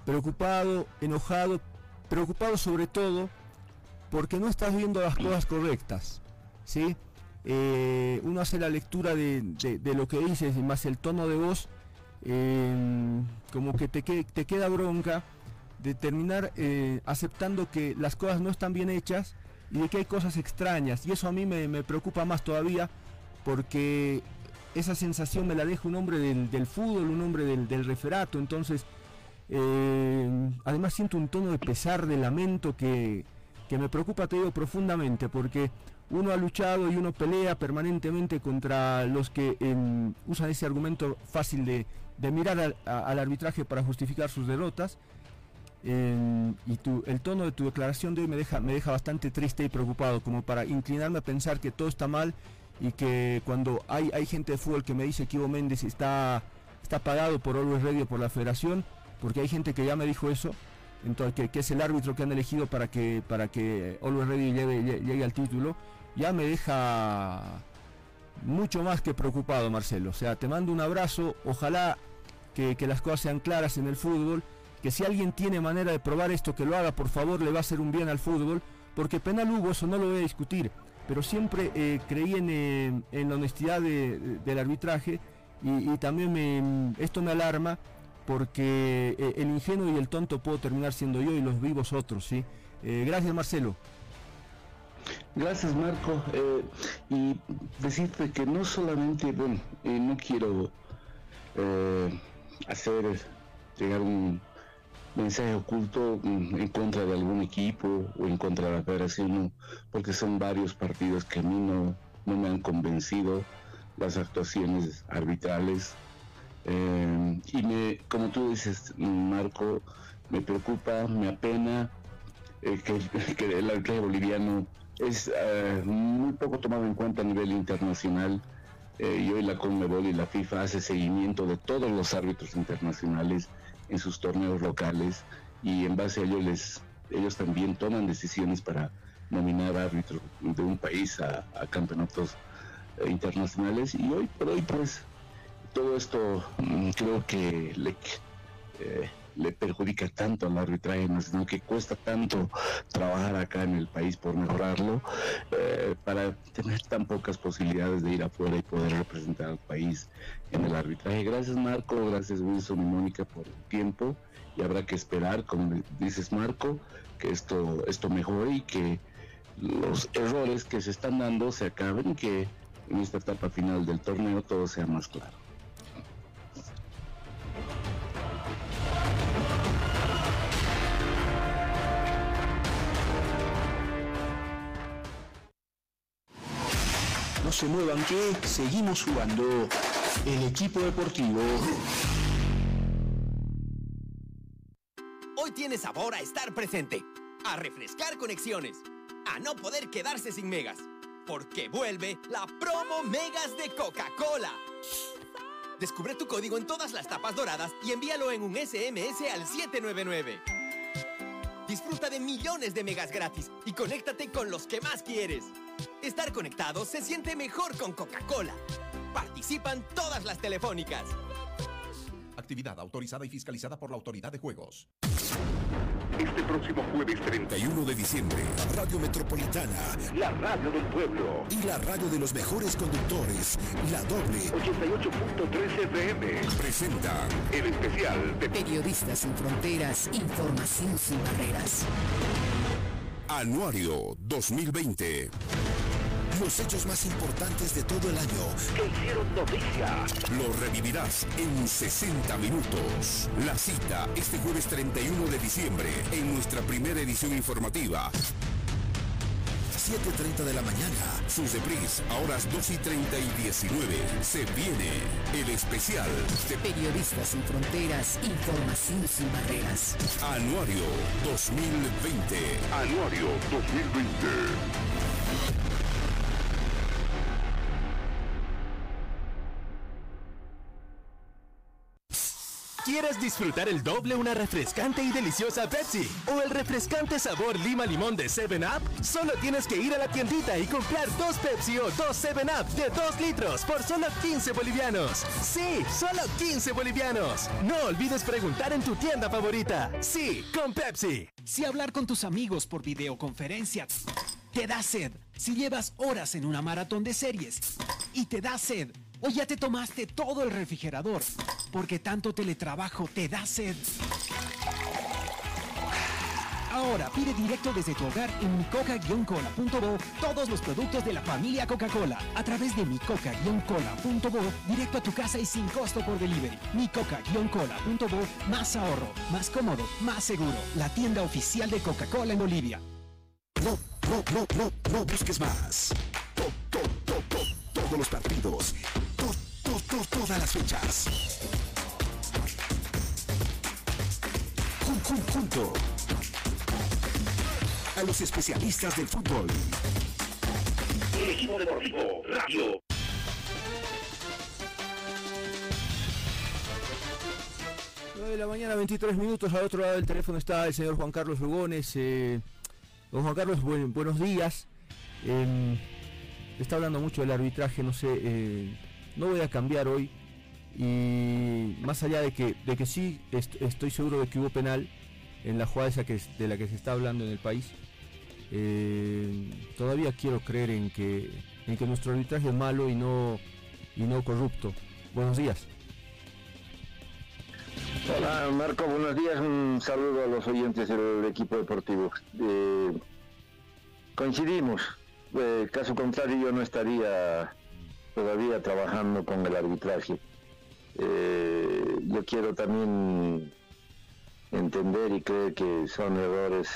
preocupado, enojado, preocupado sobre todo porque no estás viendo las cosas correctas. ¿sí? Eh, uno hace la lectura de, lo que dices y más el tono de voz, como que te, te queda bronca de terminar aceptando que las cosas no están bien hechas y de que hay cosas extrañas. Y eso a mí me, preocupa más todavía porque esa sensación me la deja un hombre del, fútbol, un hombre del, referato. Entonces, eh, además siento un tono de pesar, de lamento que, me preocupa, te digo, profundamente, porque uno ha luchado y uno pelea permanentemente contra los que usan ese argumento fácil de, mirar al arbitraje para justificar sus derrotas y tu, el tono de tu declaración de hoy me deja, me deja bastante triste y preocupado, como para inclinarme a pensar que todo está mal y que cuando hay, hay gente de fútbol que me dice que Ivo Méndez está, está pagado por Always Radio, por la federación, porque hay gente que ya me dijo eso, entonces que, es el árbitro que han elegido para que, para que Radio llegue, al título, ya me deja mucho más que preocupado, Marcelo. O sea, te mando un abrazo, ojalá que las cosas sean claras en el fútbol que si alguien tiene manera de probar esto, que lo haga, por favor, le va a hacer un bien al fútbol, porque penal hubo, eso no lo voy a discutir, pero siempre eh, creí eh, en, la honestidad del arbitraje y, también me, esto me alarma porque eh, el ingenuo y el tonto puedo terminar siendo yo y los vivos otros, ¿sí? gracias Marcelo. Gracias Marco. Y decirte que no solamente, bueno, no quiero hacer llegar un mensaje oculto en contra de algún equipo o en contra de la federación, porque son varios partidos que a mí no, me han convencido las actuaciones arbitrales. y me, como tú dices, Marco, me preocupa, me apena que, que el arbitraje boliviano es eh, muy poco tomado en cuenta a nivel internacional eh, y hoy la Conmebol y la FIFA hace seguimiento de todos los árbitros internacionales en sus torneos locales y en base a ello les, ellos también toman decisiones para nominar árbitros de un país a, campeonatos eh, internacionales. Y hoy por hoy pues todo esto mm, creo que le, le perjudica tanto al arbitraje nacional, que cuesta tanto trabajar acá en el país por mejorarlo, eh, para tener tan pocas posibilidades de ir afuera y poder representar al país en el arbitraje. Gracias Marco, gracias Wilson y Mónica por el tiempo y habrá que esperar, como dices Marco, que esto, esto mejore y que los errores que se están dando se acaben y que en esta etapa final del torneo todo sea más claro. No se muevan que seguimos jugando el equipo deportivo. Hoy tiene sabor a estar presente, a refrescar conexiones, a no poder quedarse sin megas, porque vuelve la promo megas de Coca-Cola. Descubre tu código en todas las tapas doradas y envíalo en un SMS al 799. Disfruta de millones de megas gratis y conéctate con los que más quieres. Estar conectado se siente mejor con Coca-Cola. Participan todas las telefónicas. Actividad autorizada y fiscalizada por la Autoridad de Juegos. Este próximo jueves 31 de diciembre, Radio Metropolitana, la radio del pueblo y la radio de los mejores conductores, la doble 88.3 FM, presenta el especial de Periodistas sin Fronteras, Información sin Barreras. Anuario 2020 los hechos más importantes de todo el año que hicieron noticia. Lo revivirás en 60 minutos. La cita este jueves 31 de diciembre en nuestra primera edición informativa. 7.30 de la mañana. Sus reprise a horas 2 y 30 y 19. Se viene el especial de Periodistas sin Fronteras, Información sin Barreras. Anuario 2020. Anuario 2020. ¿Quieres disfrutar el doble una refrescante y deliciosa Pepsi? ¿O el refrescante sabor lima limón de 7-Up? Solo tienes que ir a la tiendita y comprar dos Pepsi o dos 7-Up de 2 litros por solo 15 bolivianos. Sí, solo 15 bolivianos. No olvides preguntar en tu tienda favorita. Sí, con Pepsi. Si hablar con tus amigos por videoconferencia te da sed, si llevas horas en una maratón de series y te da sed, o ya te tomaste todo el refrigerador, porque tanto teletrabajo te da sed. Ahora pide directo desde tu hogar en micoca-cola.bo todos los productos de la familia Coca-Cola. A través de micoca-cola.bo, directo a tu casa y sin costo por delivery. micoca-cola.bo, más ahorro, más cómodo, más seguro. La tienda oficial de Coca-Cola en Bolivia. No, no, no, no, no busques más. todos los partidos todas las fechas. junto a los especialistas del fútbol. El equipo deportivo Radio. de la mañana, 23 minutos. Al otro lado del teléfono está el señor Juan Carlos Lugones. Eh, don Juan Carlos, buenos días. Em, está hablando mucho del arbitraje, no sé. Eh, no voy a cambiar hoy. Y más allá de que, de que sí estoy seguro de que hubo penal en la jugada esa que, de la que se está hablando en el país, eh, todavía quiero creer en que, en que nuestro arbitraje es malo y no, y no corrupto. Buenos días. Hola Marco, buenos días. Un saludo a los oyentes del equipo deportivo. Eh, coincidimos eh, caso contrario yo no estaría todavía trabajando con el arbitraje. Eh, yo quiero también entender y creer que son errores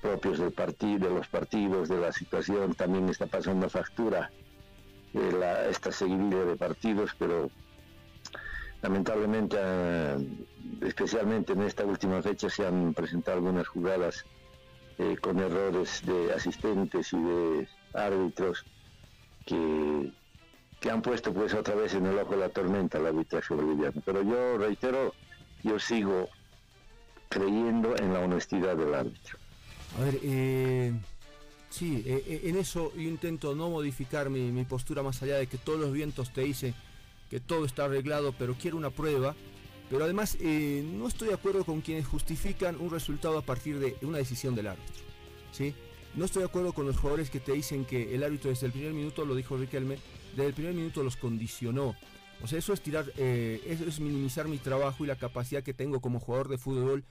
propios del partido, de los partidos, de la situación, también está pasando factura eh, esta seguidilla de partidos, pero lamentablemente, eh, especialmente en esta última fecha, se han presentado algunas jugadas eh, con errores de asistentes y de árbitros que, que han puesto pues otra vez en el ojo de la tormenta al arbitraje boliviano. Pero yo reitero, yo sigo creyendo en la honestidad del árbitro. A ver, eh, sí, eh, eh, en eso yo intento no modificar mi, postura más allá de que todos los vientos te dicen que todo está arreglado, pero quiero una prueba. Pero además no estoy de acuerdo con quienes justifican un resultado a partir de una decisión del árbitro. ¿sí? No estoy de acuerdo con los jugadores que te dicen que el árbitro desde el primer minuto, lo dijo Riquelme, desde el primer minuto los condicionó. O sea, eso es tirar, eso es minimizar mi trabajo y la capacidad que tengo como jugador de fútbol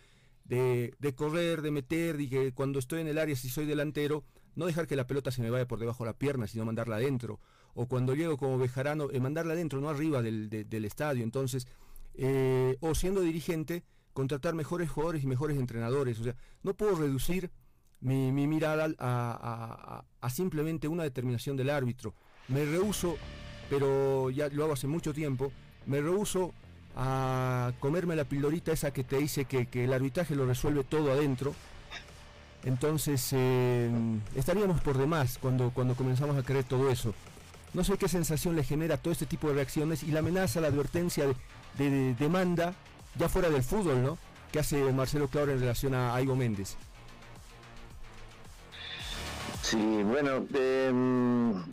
de, correr, de meter, y que cuando estoy en el área, si soy delantero, no dejar que la pelota se me vaya por debajo de la pierna, sino mandarla adentro. O cuando llego como Bejarano, eh, mandarla adentro, no arriba del, estadio. Entonces, eh, o siendo dirigente, contratar mejores jugadores y mejores entrenadores. O sea, no puedo reducir mi, mirada a, a, simplemente una determinación del árbitro. Me rehuso, pero ya lo hago hace mucho tiempo, me rehuso a comerme la pildorita esa que te dice que, el arbitraje lo resuelve todo adentro. Entonces eh, estaríamos por demás cuando, cuando comenzamos a creer todo eso. No sé qué sensación le genera todo este tipo de reacciones y la amenaza, la advertencia de, demanda, ya fuera del fútbol, ¿no? Que hace Marcelo Claro en relación a Aigo Méndez. Sí, bueno, em,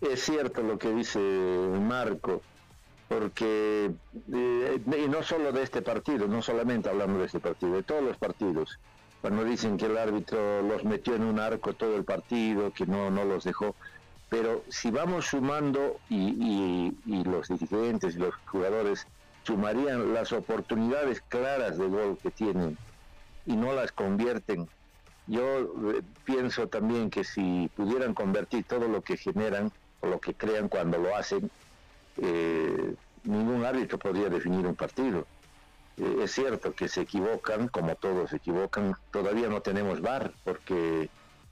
es cierto lo que dice Marco porque eh, y no solo de este partido, no solamente hablando de este partido, de todos los partidos, cuando dicen que el árbitro los metió en un arco todo el partido, que no, no los dejó, pero si vamos sumando y, y, los dirigentes y los jugadores sumarían las oportunidades claras de gol que tienen y no las convierten, yo eh, pienso también que si pudieran convertir todo lo que generan o lo que crean cuando lo hacen, eh, ningún árbitro podría definir un partido. Eh, es cierto que se equivocan, como todos se equivocan, todavía no tenemos VAR, porque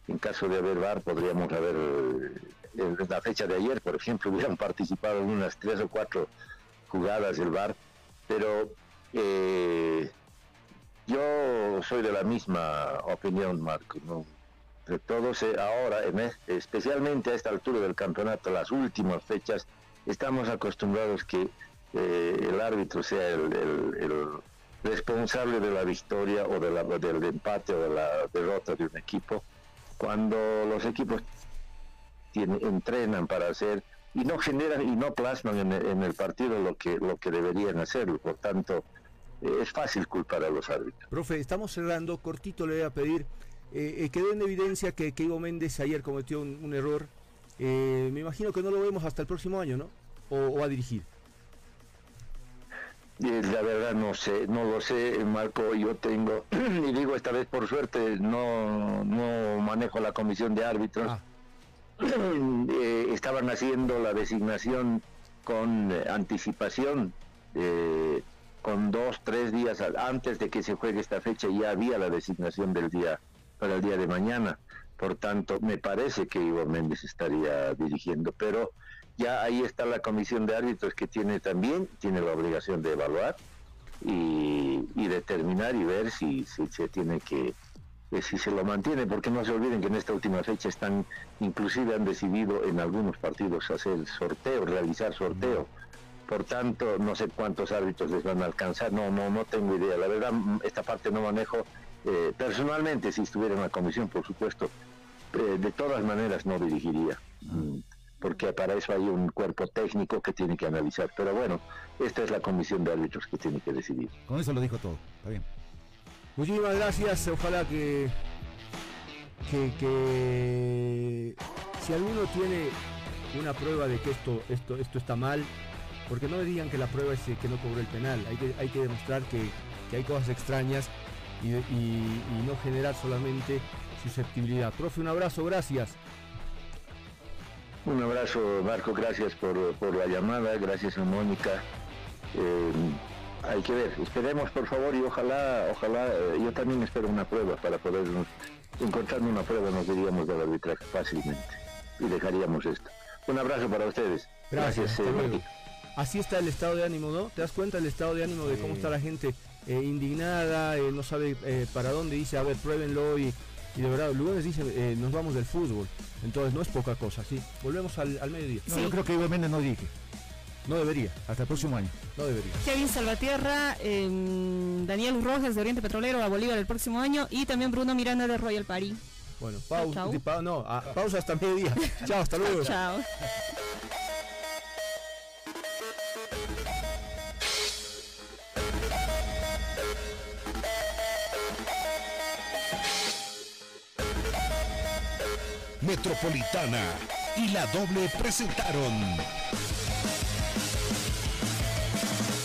en caso de haber VAR podríamos haber, eh, en la fecha de ayer, por ejemplo, hubieran participado en unas tres o cuatro jugadas del VAR, pero yo soy de la misma opinión, Marco. ¿no? De todos, ahora, especialmente a esta altura del campeonato, las últimas fechas, estamos acostumbrados que eh, el árbitro sea el, responsable de la victoria o de la, del empate o de la derrota de un equipo, cuando los equipos entrenan para hacer y no generan y no plasman en, el partido lo que, lo que deberían hacer, por tanto eh, es fácil culpar a los árbitros. Profe, estamos cerrando, cortito le voy a pedir, eh, quedó en evidencia que, que Ivo Méndez ayer cometió un error eh, me imagino que no lo vemos hasta el próximo año, ¿no? O, a dirigir. La verdad no sé, no lo sé, Marco, yo tengo, y digo esta vez por suerte, no, no manejo la comisión de árbitros. Ah. Eh, estaban haciendo la designación con eh, anticipación, con dos, tres días antes de que se juegue esta fecha, ya había la designación del día para el día de mañana. Por tanto, me parece que Ivo Méndez estaría dirigiendo, pero ya ahí está la comisión de árbitros que tiene también, tiene la obligación de evaluar y, determinar y ver si, se tiene que, eh, si se lo mantiene, porque no se olviden que en esta última fecha están, inclusive han decidido en algunos partidos hacer sorteo, realizar sorteo. Por tanto, no sé cuántos árbitros les van a alcanzar, no, no, no tengo idea. La verdad, esta parte no manejo. Eh, personalmente, si estuviera en la comisión, por supuesto, eh, de todas maneras no dirigiría, mm, porque para eso hay un cuerpo técnico que tiene que analizar. Pero bueno, esta es la comisión de árbitros que tiene que decidir. Con eso lo dijo todo, está bien. Muchísimas gracias, ojalá que, que, si alguno tiene una prueba de que esto, esto, esto está mal, porque no me digan que la prueba es que no cobró el penal, hay que, hay que demostrar que, hay cosas extrañas y no generar solamente susceptibilidad. Profe, un abrazo, gracias. Un abrazo, Marco, gracias por, la llamada, gracias a Mónica. Eh, hay que ver, esperemos por favor y ojalá, ojalá, eh, yo también espero una prueba para poder encontrarme una prueba, nos diríamos del arbitraje fácilmente y dejaríamos esto. Un abrazo para ustedes. Gracias. Eh, Así está el estado de ánimo, ¿no? ¿Te das cuenta del estado de ánimo de cómo está la gente eh, indignada, no sabe para dónde dice, a ver, pruébenlo y, y de verdad, luego les dice, nos vamos del fútbol. Entonces no es poca cosa, ¿sí? Volvemos al, mediodía. No, Yo creo que Ivo no dije. No debería, hasta el próximo año. No debería. Kevin Salvatierra, em, Daniel Rojas de Oriente Petrolero a Bolívar el próximo año y también Bruno Miranda de Royal Party. Bueno, pausa, no, pausa hasta mediodía. Chao, hasta luego. Chao. Metropolitana y la doble presentaron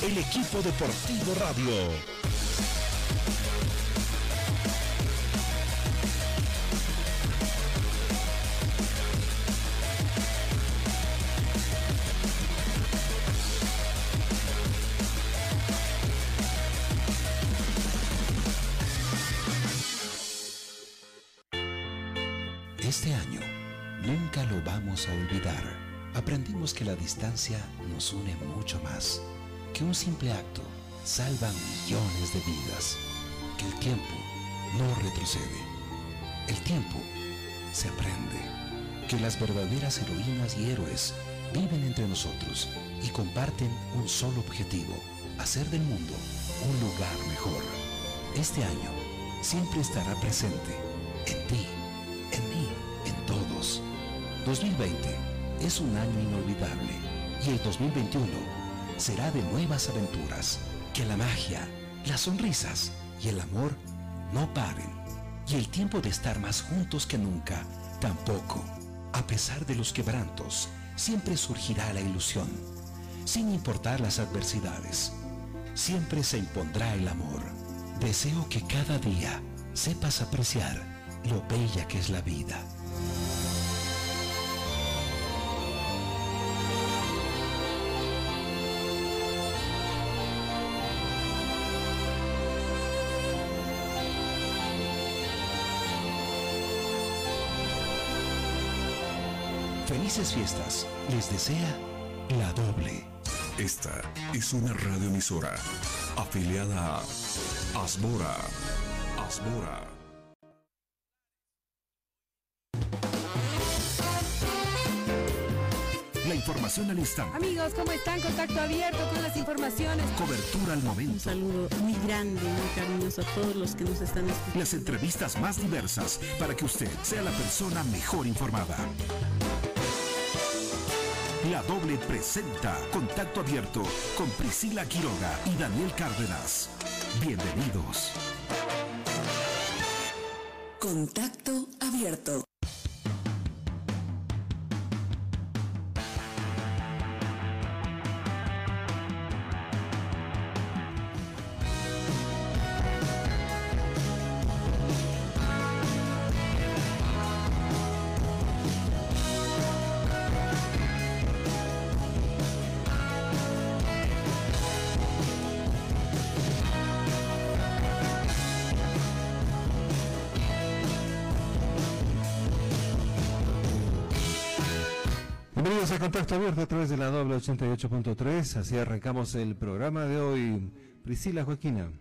el equipo deportivo radio. Este año a olvidar. Aprendimos que la distancia nos une mucho más que un simple acto salva millones de vidas, que el tiempo no retrocede. El tiempo se aprende, que las verdaderas heroínas y héroes viven entre nosotros y comparten un solo objetivo, hacer del mundo un lugar mejor. Este año siempre estará presente en ti, 2020 es un año inolvidable y el 2021 será de nuevas aventuras. Que la magia, las sonrisas y el amor no paren. Y el tiempo de estar más juntos que nunca tampoco. A pesar de los quebrantos, siempre surgirá la ilusión. Sin importar las adversidades, siempre se impondrá el amor. Deseo que cada día sepas apreciar lo bella que es la vida. Felices fiestas. Les desea la doble. Esta es una radioemisora afiliada a Asbora. Asbora. La información al instante. Amigos, ¿cómo están? Contacto abierto con las informaciones. Cobertura al momento. Un saludo muy grande, muy cariñoso a todos los que nos están escuchando. Las entrevistas más diversas para que usted sea la persona mejor informada. La Doble presenta Contacto Abierto con Priscila Quiroga y Daniel Cárdenas. Bienvenidos. Contacto Abierto. Contacto Abierto a través de la doble 88.3. Así arrancamos el programa de hoy. Priscila Joaquina.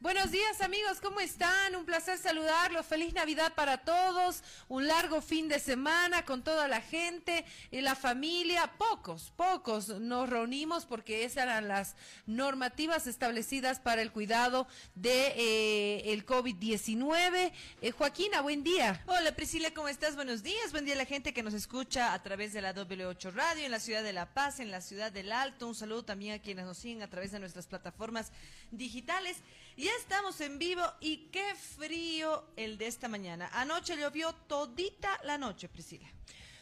Buenos días amigos, ¿cómo están? Un placer saludarlos. Feliz Navidad para todos. Un largo fin de semana con toda la gente y la familia. Pocos, pocos nos reunimos porque esas eran las normativas establecidas para el cuidado de eh, el COVID-19. Eh, Joaquina, buen día. Hola Priscila, ¿cómo estás? Buenos días. Buen día a la gente que nos escucha a través de la W8 Radio en la ciudad de La Paz, en la ciudad del Alto. Un saludo también a quienes nos siguen a través de nuestras plataformas digitales. Ya estamos en vivo y qué frío el de esta mañana. Anoche llovió todita la noche, Priscila.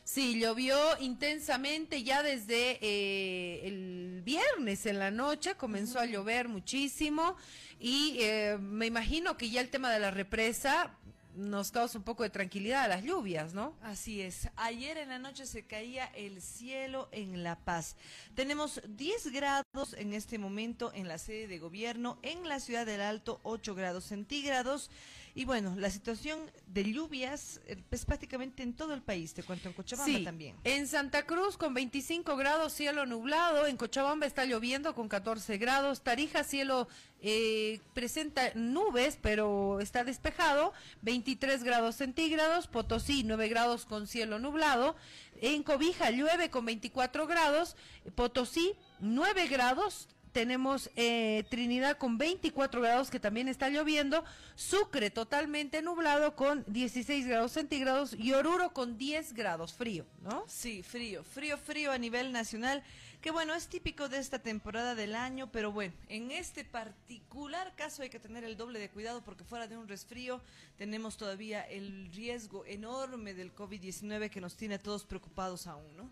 Sí, llovió intensamente ya desde eh, el viernes en la noche, comenzó a llover muchísimo y eh, me imagino que ya el tema de la represa nos causa un poco de tranquilidad las lluvias, ¿no? Así es. Ayer en la noche se caía el cielo en La Paz. Tenemos 10 grados en este momento en la sede de gobierno, en la ciudad del Alto 8 grados centígrados. Y bueno, la situación de lluvias eh, es prácticamente en todo el país, te cuento en Cochabamba Sí, también. En Santa Cruz con 25 grados, cielo nublado. En Cochabamba está lloviendo con 14 grados. Tarija, cielo eh, presenta nubes, pero está despejado. 23 grados centígrados. Potosí, 9 grados con cielo nublado. En Cobija llueve con 24 grados. Potosí, 9 grados. Tenemos eh, Trinidad con 24 grados que también está lloviendo. Sucre totalmente nublado con 16 grados centígrados. Y Oruro con 10 grados frío, ¿no? Sí, frío, frío, frío a nivel nacional, que bueno, es típico de esta temporada del año, pero bueno, en este particular caso hay que tener el doble de cuidado porque fuera de un resfrío tenemos todavía el riesgo enorme del COVID-19 que nos tiene a todos preocupados aún, ¿no?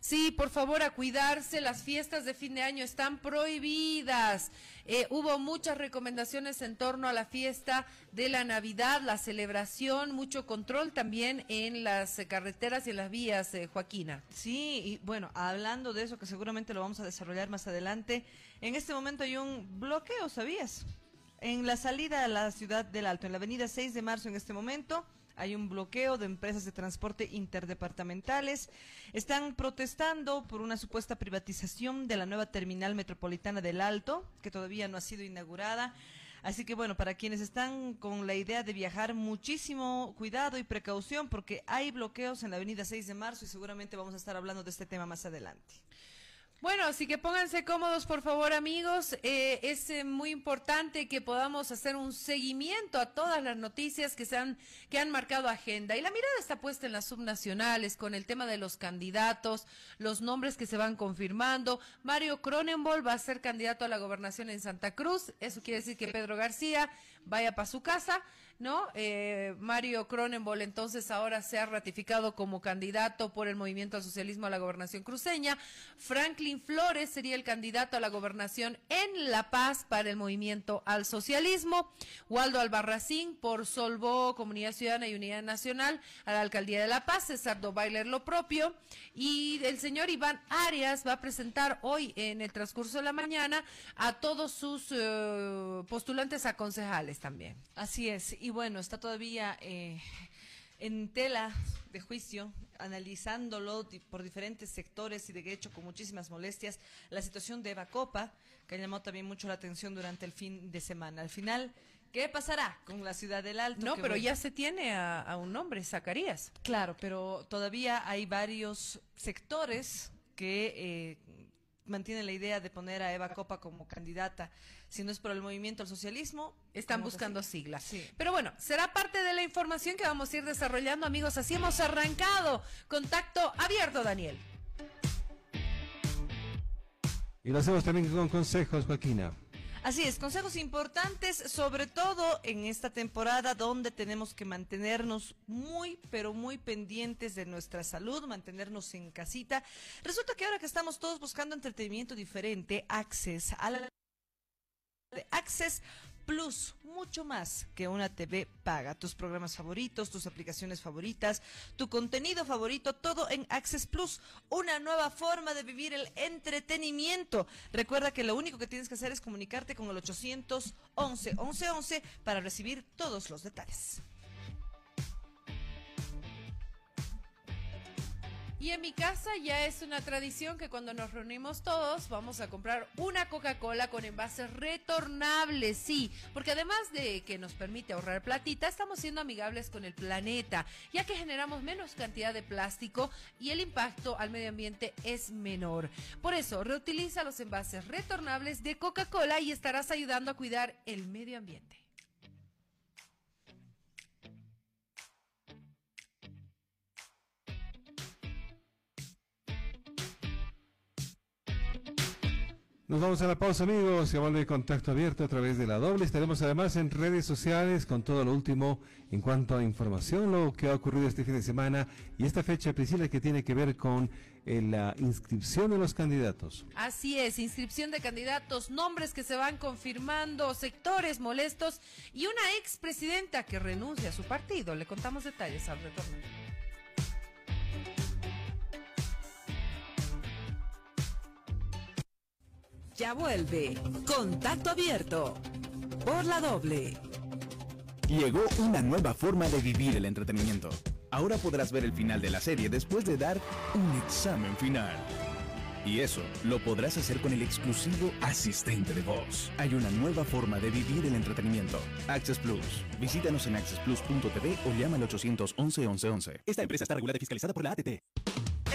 Sí, por favor, a cuidarse. Las fiestas de fin de año están prohibidas. Eh, hubo muchas recomendaciones en torno a la fiesta de la Navidad, la celebración, mucho control también en las carreteras y en las vías, eh, Joaquina. Sí, y bueno, hablando de eso que seguramente lo vamos a desarrollar más adelante, en este momento hay un bloqueo, ¿sabías? En la salida a la ciudad del Alto, en la avenida 6 de marzo en este momento, hay un bloqueo de empresas de transporte interdepartamentales. Están protestando por una supuesta privatización de la nueva terminal metropolitana del Alto, que todavía no ha sido inaugurada. Así que bueno, para quienes están con la idea de viajar, muchísimo cuidado y precaución porque hay bloqueos en la avenida 6 de marzo y seguramente vamos a estar hablando de este tema más adelante. Bueno, así que pónganse cómodos, por favor, amigos. Eh, es eh, muy importante que podamos hacer un seguimiento a todas las noticias que, se han, que han marcado agenda. Y la mirada está puesta en las subnacionales, con el tema de los candidatos, los nombres que se van confirmando. Mario Cronenbol va a ser candidato a la gobernación en Santa Cruz. Eso quiere decir que Pedro García vaya para su casa. ¿no? Eh, Mario Cronenbol entonces ahora se ha ratificado como candidato por el Movimiento al Socialismo a la gobernación cruceña. Franklin Flores sería el candidato a la gobernación en La Paz para el Movimiento al Socialismo. Waldo Albarracín por Solvó, Comunidad Ciudadana y Unidad Nacional a la Alcaldía de La Paz. César Bailer lo propio. Y el señor Iván Arias va a presentar hoy en el transcurso de la mañana a todos sus eh, postulantes a concejales también. Así es. Y bueno, está todavía eh, en tela de juicio, analizándolo por diferentes sectores y de hecho con muchísimas molestias, la situación de Eva Copa, que llamó también mucho la atención durante el fin de semana. Al final, ¿qué pasará con la ciudad del Alto? No, pero ya se tiene a, a un nombre, Zacarías. Claro, pero todavía hay varios sectores que eh, mantienen la idea de poner a Eva Copa como candidata. Si no es por el movimiento al socialismo, Están ¿cómo que buscando siglas. Sí. Pero bueno, será parte de la información que vamos a ir desarrollando, amigos. Así hemos arrancado. Contacto abierto, Daniel. Y lo hacemos también con consejos, Joaquina. Así es, consejos importantes, sobre todo en esta temporada donde tenemos que mantenernos muy, pero muy pendientes de nuestra salud, mantenernos en casita. Resulta que ahora que estamos todos buscando entretenimiento diferente, Access a la de Access Plus, mucho más que una TV paga. Tus programas favoritos, tus aplicaciones favoritas, tu contenido favorito, todo en Access Plus. Una nueva forma de vivir el entretenimiento. Recuerda que lo único que tienes que hacer es comunicarte con el 811 1111 para recibir todos los detalles. Y en mi casa ya es una tradición que cuando nos reunimos todos vamos a comprar una Coca-Cola con envases retornables, sí, porque además de que nos permite ahorrar platita, estamos siendo amigables con el planeta, ya que generamos menos cantidad de plástico y el impacto al medio ambiente es menor. Por eso, reutiliza los envases retornables de Coca-Cola y estarás ayudando a cuidar el medio ambiente. Nos vamos a la pausa, amigos. Llamando de contacto abierto a través de la doble. Estaremos además en redes sociales con todo lo último en cuanto a información, lo que ha ocurrido este fin de semana y esta fecha, Priscila, que tiene que ver con en la inscripción de los candidatos. Así es, inscripción de candidatos, nombres que se van confirmando, sectores molestos y una expresidenta que renuncia a su partido. Le contamos detalles al retorno. Ya vuelve. Contacto abierto. Por la doble. Llegó una nueva forma de vivir el entretenimiento. Ahora podrás ver el final de la serie después de dar un examen final. Y eso lo podrás hacer con el exclusivo asistente de voz. Hay una nueva forma de vivir el entretenimiento. Access Plus. Visítanos en accessplus.tv o llama al 811 1111. Esta empresa está regulada y fiscalizada por la ATT.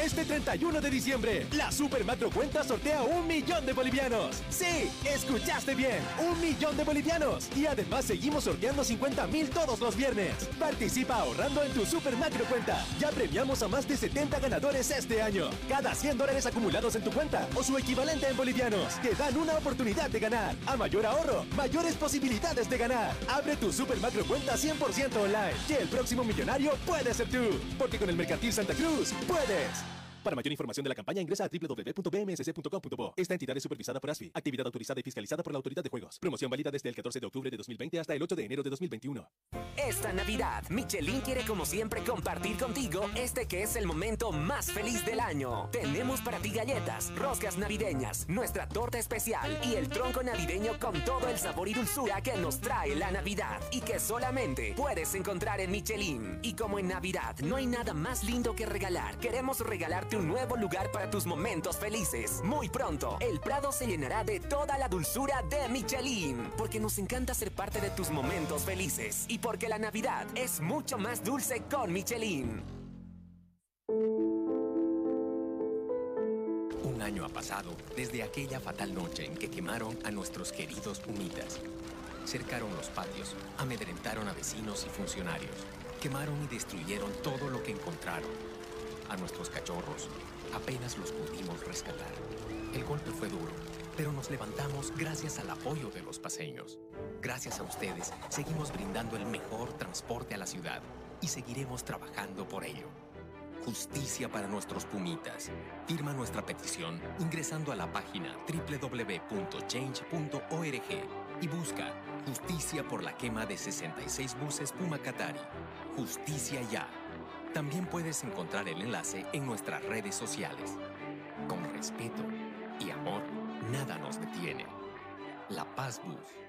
Este 31 de diciembre, la Super Macro Cuenta sortea un millón de bolivianos. Sí, escuchaste bien, un millón de bolivianos. Y además seguimos sorteando 50 mil todos los viernes. Participa ahorrando en tu Super Macro Cuenta. Ya premiamos a más de 70 ganadores este año. Cada 100 dólares acumulados en tu cuenta o su equivalente en bolivianos te dan una oportunidad de ganar. A mayor ahorro, mayores posibilidades de ganar. Abre tu Super Macro Cuenta 100% online. Que el próximo millonario puede ser tú. Porque con el Mercantil Santa Cruz puedes. Para mayor información de la campaña ingresa a www.bmsc.com.bo. Esta entidad es supervisada por ASFI, actividad autorizada y fiscalizada por la Autoridad de Juegos. Promoción válida desde el 14 de octubre de 2020 hasta el 8 de enero de 2021. Esta Navidad, Michelin quiere como siempre compartir contigo este que es el momento más feliz del año. Tenemos para ti galletas, roscas navideñas, nuestra torta especial y el tronco navideño con todo el sabor y dulzura que nos trae la Navidad y que solamente puedes encontrar en Michelin. Y como en Navidad no hay nada más lindo que regalar, queremos regalarte un nuevo lugar para tus momentos felices. Muy pronto, el Prado se llenará de toda la dulzura de Michelin, porque nos encanta ser parte de tus momentos felices y porque la Navidad es mucho más dulce con Michelin. Un año ha pasado desde aquella fatal noche en que quemaron a nuestros queridos pumitas. Cercaron los patios, amedrentaron a vecinos y funcionarios, quemaron y destruyeron todo lo que encontraron a nuestros cachorros. Apenas los pudimos rescatar. El golpe fue duro, pero nos levantamos gracias al apoyo de los paseños. Gracias a ustedes, seguimos brindando el mejor transporte a la ciudad y seguiremos trabajando por ello. Justicia para nuestros pumitas. Firma nuestra petición ingresando a la página www.change.org y busca Justicia por la quema de 66 buses Puma Katari. Justicia ya. También puedes encontrar el enlace en nuestras redes sociales. Con respeto y amor, nada nos detiene. La Paz Bus.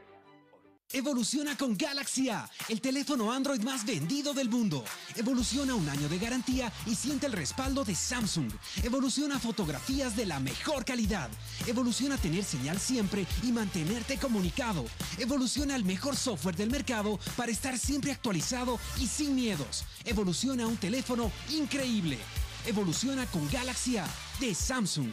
Evoluciona con Galaxy A, el teléfono Android más vendido del mundo. Evoluciona un año de garantía y siente el respaldo de Samsung. Evoluciona fotografías de la mejor calidad. Evoluciona tener señal siempre y mantenerte comunicado. Evoluciona el mejor software del mercado para estar siempre actualizado y sin miedos. Evoluciona un teléfono increíble. Evoluciona con Galaxy A de Samsung.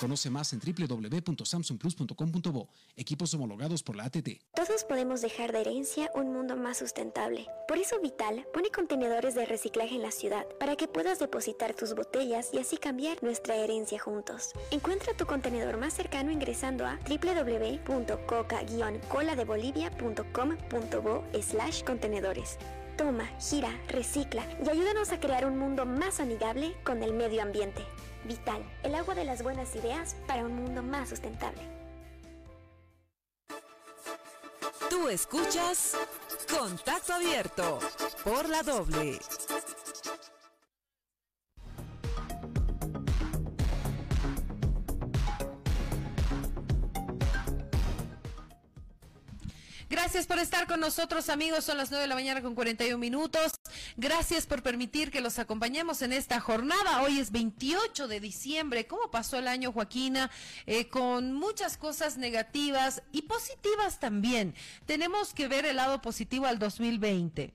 Conoce más en www.samsungplus.com.bo. Equipos homologados por la ATT. Todos podemos dejar de herencia un mundo más sustentable. Por eso Vital pone contenedores de reciclaje en la ciudad para que puedas depositar tus botellas y así cambiar nuestra herencia juntos. Encuentra tu contenedor más cercano ingresando a www.coca-coladebolivia.com.bo slash contenedores. Toma, gira, recicla y ayúdanos a crear un mundo más amigable con el medio ambiente. Vital, el agua de las buenas ideas para un mundo más sustentable. Tú escuchas Contacto Abierto por la doble. Gracias por estar con nosotros, amigos. Son las 9 de la mañana con 41 minutos. Gracias por permitir que los acompañemos en esta jornada. Hoy es 28 de diciembre. ¿Cómo pasó el año, Joaquina? Eh, con muchas cosas negativas y positivas también. Tenemos que ver el lado positivo al 2020.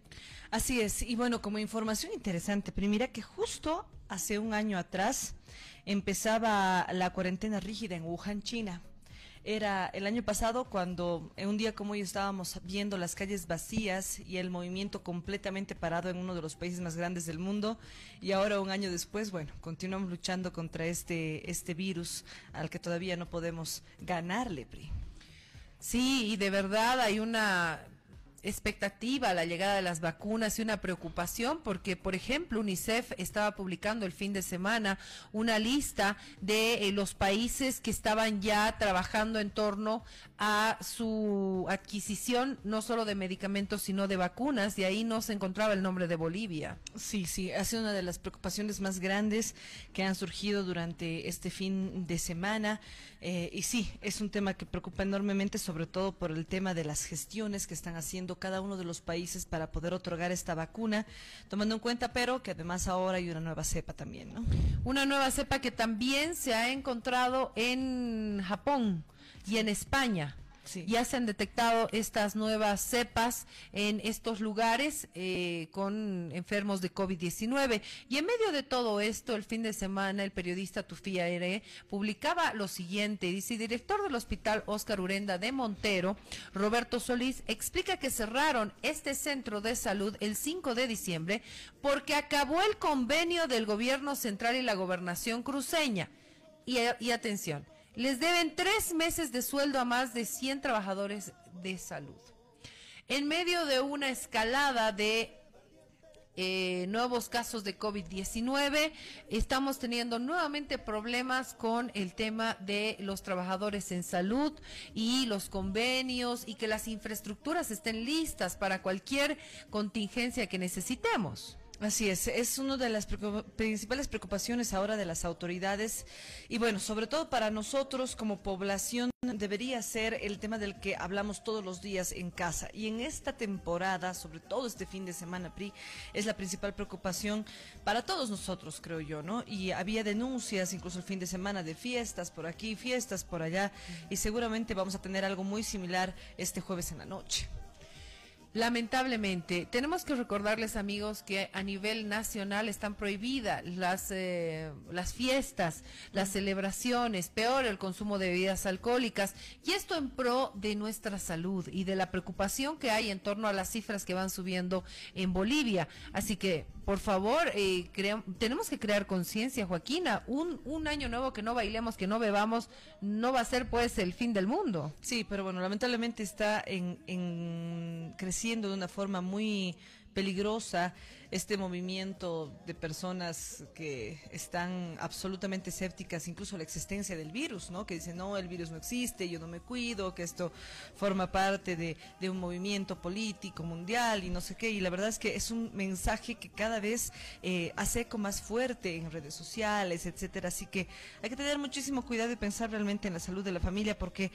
Así es. Y bueno, como información interesante, primera que justo hace un año atrás empezaba la cuarentena rígida en Wuhan, China era el año pasado cuando en un día como hoy estábamos viendo las calles vacías y el movimiento completamente parado en uno de los países más grandes del mundo y ahora un año después, bueno, continuamos luchando contra este este virus al que todavía no podemos ganarle, Pri. Sí, y de verdad hay una expectativa la llegada de las vacunas y una preocupación porque, por ejemplo, UNICEF estaba publicando el fin de semana una lista de eh, los países que estaban ya trabajando en torno a su adquisición no solo de medicamentos sino de vacunas y ahí no se encontraba el nombre de Bolivia. Sí, sí, ha sido una de las preocupaciones más grandes que han surgido durante este fin de semana eh, y sí, es un tema que preocupa enormemente sobre todo por el tema de las gestiones que están haciendo cada uno de los países para poder otorgar esta vacuna, tomando en cuenta pero que además ahora hay una nueva cepa también, ¿no? Una nueva cepa que también se ha encontrado en Japón y en España. Ya se han detectado estas nuevas cepas en estos lugares eh, con enfermos de COVID-19. Y en medio de todo esto, el fin de semana, el periodista Tufía Ere publicaba lo siguiente. Dice, director del hospital Oscar Urenda de Montero, Roberto Solís, explica que cerraron este centro de salud el 5 de diciembre porque acabó el convenio del gobierno central y la gobernación cruceña. y atención, les deben tres meses de sueldo a más de 100 trabajadores de salud. En medio de una escalada de eh, nuevos casos de COVID-19. Estamos teniendo nuevamente problemas con el tema de los trabajadores en salud y los convenios y que las infraestructuras estén listas para cualquier contingencia que necesitemos. Así es, es una de las principales preocupaciones ahora de las autoridades y bueno, sobre todo para nosotros como población debería ser el tema del que hablamos todos los días en casa y en esta temporada, sobre todo este fin de semana, PRI, es la principal preocupación para todos nosotros, creo yo, ¿no? Y había denuncias incluso el fin de semana de fiestas por aquí, fiestas por allá y seguramente vamos a tener algo muy similar este jueves en la noche. Lamentablemente, tenemos que recordarles amigos que a nivel nacional están prohibidas las, eh, las fiestas, las celebraciones, peor el consumo de bebidas alcohólicas y esto en pro de nuestra salud y de la preocupación que hay en torno a las cifras que van subiendo en Bolivia. Así que, por favor, eh, tenemos que crear conciencia, Joaquina. Un, un año nuevo que no bailemos, que no bebamos, no va a ser pues el fin del mundo. Sí, pero bueno, lamentablemente está en, en creciendo de una forma muy peligrosa este movimiento de personas que están absolutamente escépticas, incluso la existencia del virus, ¿no? Que dicen, no, el virus no existe, yo no me cuido, que esto forma parte de, un movimiento político mundial y no sé qué. Y la verdad es que es un mensaje que cada vez eh, hace eco más fuerte en redes sociales, etcétera. Así que hay que tener muchísimo cuidado y pensar realmente en la salud de la familia porque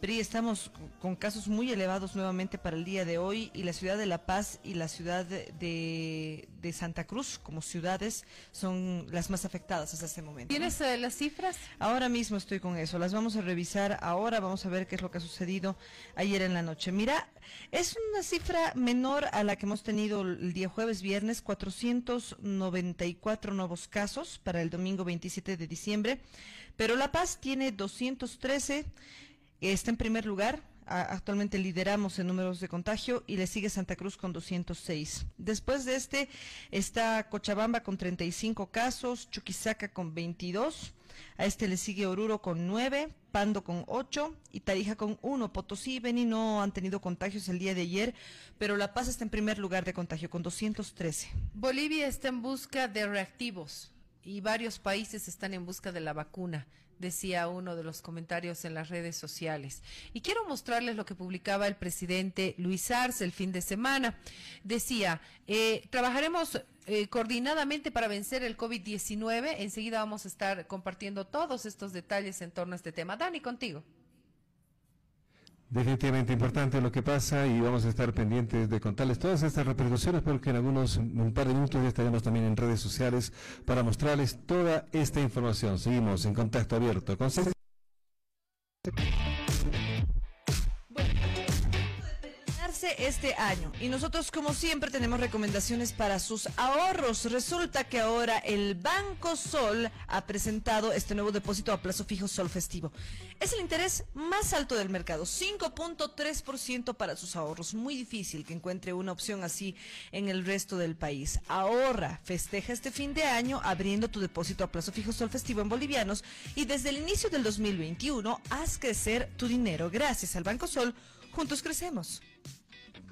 PRI estamos con casos muy elevados nuevamente para el día de hoy y la ciudad de La Paz y la ciudad de de, Santa Cruz como ciudades son las más afectadas hasta este momento. ¿Tienes eh, las cifras? Ahora mismo estoy con eso, las vamos a revisar ahora, vamos a ver qué es lo que ha sucedido ayer en la noche. Mira, es una cifra menor a la que hemos tenido el día jueves, viernes, 494 nuevos casos para el domingo 27 de diciembre, pero La Paz tiene 213, está en primer lugar, actualmente lideramos en números de contagio y le sigue Santa Cruz con 206. Después de este está Cochabamba con 35 casos, Chuquisaca con 22. A este le sigue Oruro con 9, Pando con 8 y Tarija con 1. Potosí y Beni no han tenido contagios el día de ayer, pero La Paz está en primer lugar de contagio con 213. Bolivia está en busca de reactivos y varios países están en busca de la vacuna decía uno de los comentarios en las redes sociales. Y quiero mostrarles lo que publicaba el presidente Luis Arce el fin de semana. Decía, eh, trabajaremos eh, coordinadamente para vencer el COVID-19. Enseguida vamos a estar compartiendo todos estos detalles en torno a este tema. Dani, contigo. Definitivamente importante lo que pasa y vamos a estar pendientes de contarles todas estas repercusiones porque en algunos, un par de minutos ya estaremos también en redes sociales para mostrarles toda esta información. Seguimos en contacto abierto con este año. Y nosotros, como siempre, tenemos recomendaciones para sus ahorros. Resulta que ahora el Banco Sol ha presentado este nuevo depósito a plazo fijo Sol Festivo. Es el interés más alto del mercado, 5.3% para sus ahorros. Muy difícil que encuentre una opción así en el resto del país. Ahorra, festeja este fin de año abriendo tu depósito a plazo fijo Sol Festivo en bolivianos y desde el inicio del 2021 haz crecer tu dinero. Gracias al Banco Sol, juntos crecemos.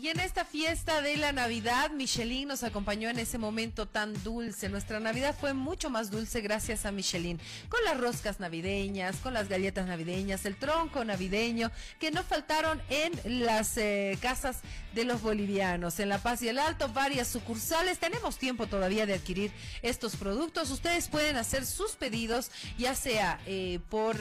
Y en esta fiesta de la Navidad, Michelin nos acompañó en ese momento tan dulce. Nuestra Navidad fue mucho más dulce gracias a Michelin. Con las roscas navideñas, con las galletas navideñas, el tronco navideño, que no faltaron en las eh, casas de los bolivianos. En La Paz y el Alto, varias sucursales. Tenemos tiempo todavía de adquirir estos productos. Ustedes pueden hacer sus pedidos, ya sea eh, por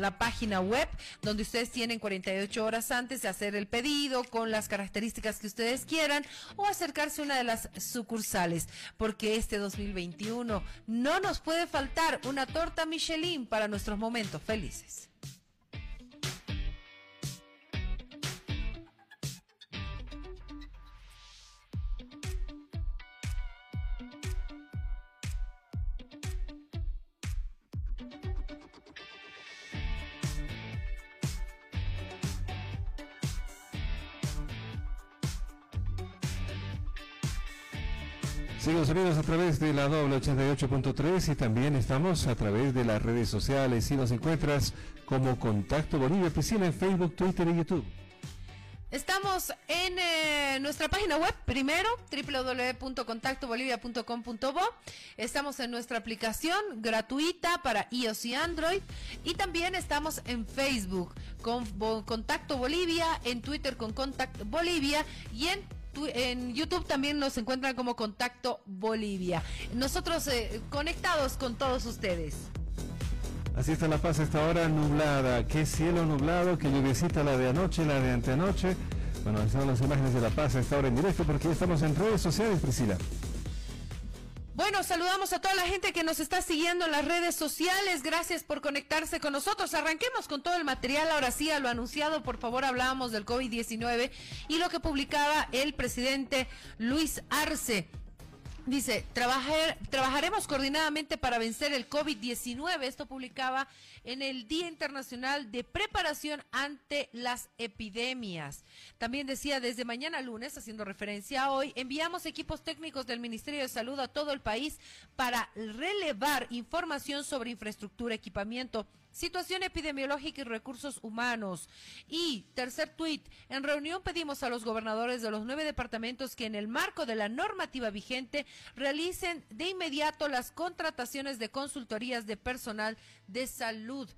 la página web, donde ustedes tienen 48 horas antes de hacer el pedido con las características que ustedes quieran o acercarse a una de las sucursales, porque este 2021 no nos puede faltar una torta Michelin para nuestros momentos felices. Seguimos amigos a través de la doble 88.3 y también estamos a través de las redes sociales y nos encuentras como Contacto Bolivia Piscina en Facebook, Twitter y YouTube. Estamos en eh, nuestra página web, primero, www.contactobolivia.com.bo. Estamos en nuestra aplicación gratuita para iOS y Android. Y también estamos en Facebook con Contacto Bolivia, en Twitter con Contacto Bolivia y en en YouTube también nos encuentran como Contacto Bolivia. Nosotros eh, conectados con todos ustedes. Así está La Paz esta hora nublada. Qué cielo nublado, qué lluviecita la de anoche, la de antenoche. Bueno, son las imágenes de La Paz esta hora en directo porque estamos en redes sociales, Priscila. Bueno, saludamos a toda la gente que nos está siguiendo en las redes sociales. Gracias por conectarse con nosotros. Arranquemos con todo el material. Ahora sí, a lo anunciado, por favor, hablábamos del COVID-19 y lo que publicaba el presidente Luis Arce. Dice, trabajaremos coordinadamente para vencer el COVID-19. Esto publicaba en el Día Internacional de Preparación ante las Epidemias. También decía, desde mañana lunes, haciendo referencia a hoy, enviamos equipos técnicos del Ministerio de Salud a todo el país para relevar información sobre infraestructura, equipamiento, situación epidemiológica y recursos humanos. Y tercer tuit, en reunión pedimos a los gobernadores de los nueve departamentos que en el marco de la normativa vigente realicen de inmediato las contrataciones de consultorías de personal de salud.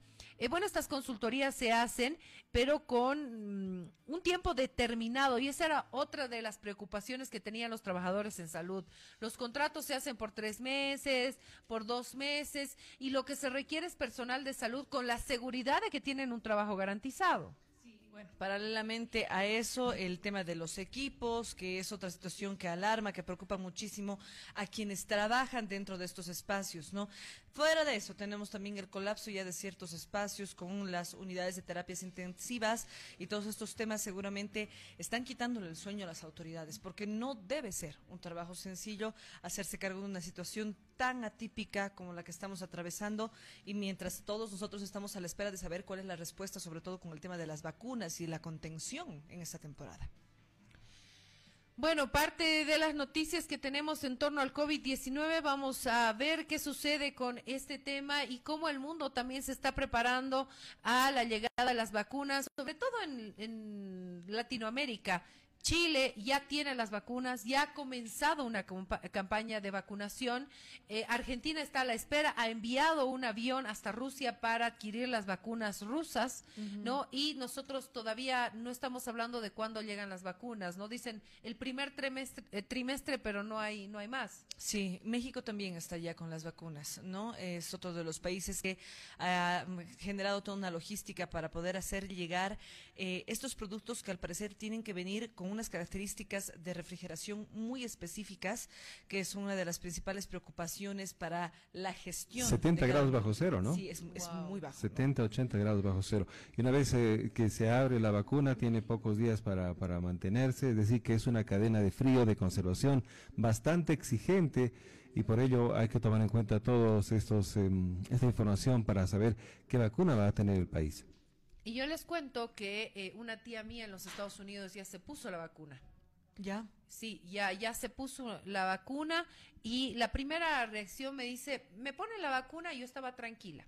Eh, bueno, estas consultorías se hacen, pero con mm, un tiempo determinado, y esa era otra de las preocupaciones que tenían los trabajadores en salud. Los contratos se hacen por tres meses, por dos meses, y lo que se requiere es personal de salud con la seguridad de que tienen un trabajo garantizado. Bueno, paralelamente a eso, el tema de los equipos, que es otra situación que alarma, que preocupa muchísimo a quienes trabajan dentro de estos espacios, ¿no? Fuera de eso, tenemos también el colapso ya de ciertos espacios con las unidades de terapias intensivas y todos estos temas seguramente están quitándole el sueño a las autoridades, porque no debe ser un trabajo sencillo hacerse cargo de una situación tan atípica como la que estamos atravesando y mientras todos nosotros estamos a la espera de saber cuál es la respuesta, sobre todo con el tema de las vacunas y la contención en esta temporada. Bueno, parte de las noticias que tenemos en torno al COVID-19, vamos a ver qué sucede con este tema y cómo el mundo también se está preparando a la llegada de las vacunas, sobre todo en, Latinoamérica. Chile ya tiene las vacunas, ya ha comenzado una campaña de vacunación. Eh, Argentina está a la espera, ha enviado un avión hasta Rusia para adquirir las vacunas rusas, ¿no? Y nosotros todavía no estamos hablando de cuándo llegan las vacunas, ¿no? Dicen el primer trimestre, eh, trimestre pero no hay, no hay más. Sí, México también está ya con las vacunas, ¿no? Es otro de los países que ha generado toda una logística para poder hacer llegar eh, estos productos que al parecer tienen que venir con unas características de refrigeración muy específicas, que es una de las principales preocupaciones para la gestión. 70 grados bajo cero, ¿no? Sí, es, muy bajo. 70, 80 grados bajo cero. Y una vez eh, que se abre la vacuna, tiene pocos días para, para mantenerse, es decir, que es una cadena de frío, de conservación bastante exigente y por ello hay que tomar en cuenta todos estos em, esta información para saber qué vacuna va a tener el país. Y yo les cuento que eh, una tía mía en los Estados Unidos ya se puso la vacuna. Ya. Sí, ya, ya se puso la vacuna y la primera reacción me dice, me pone la vacuna y yo estaba tranquila.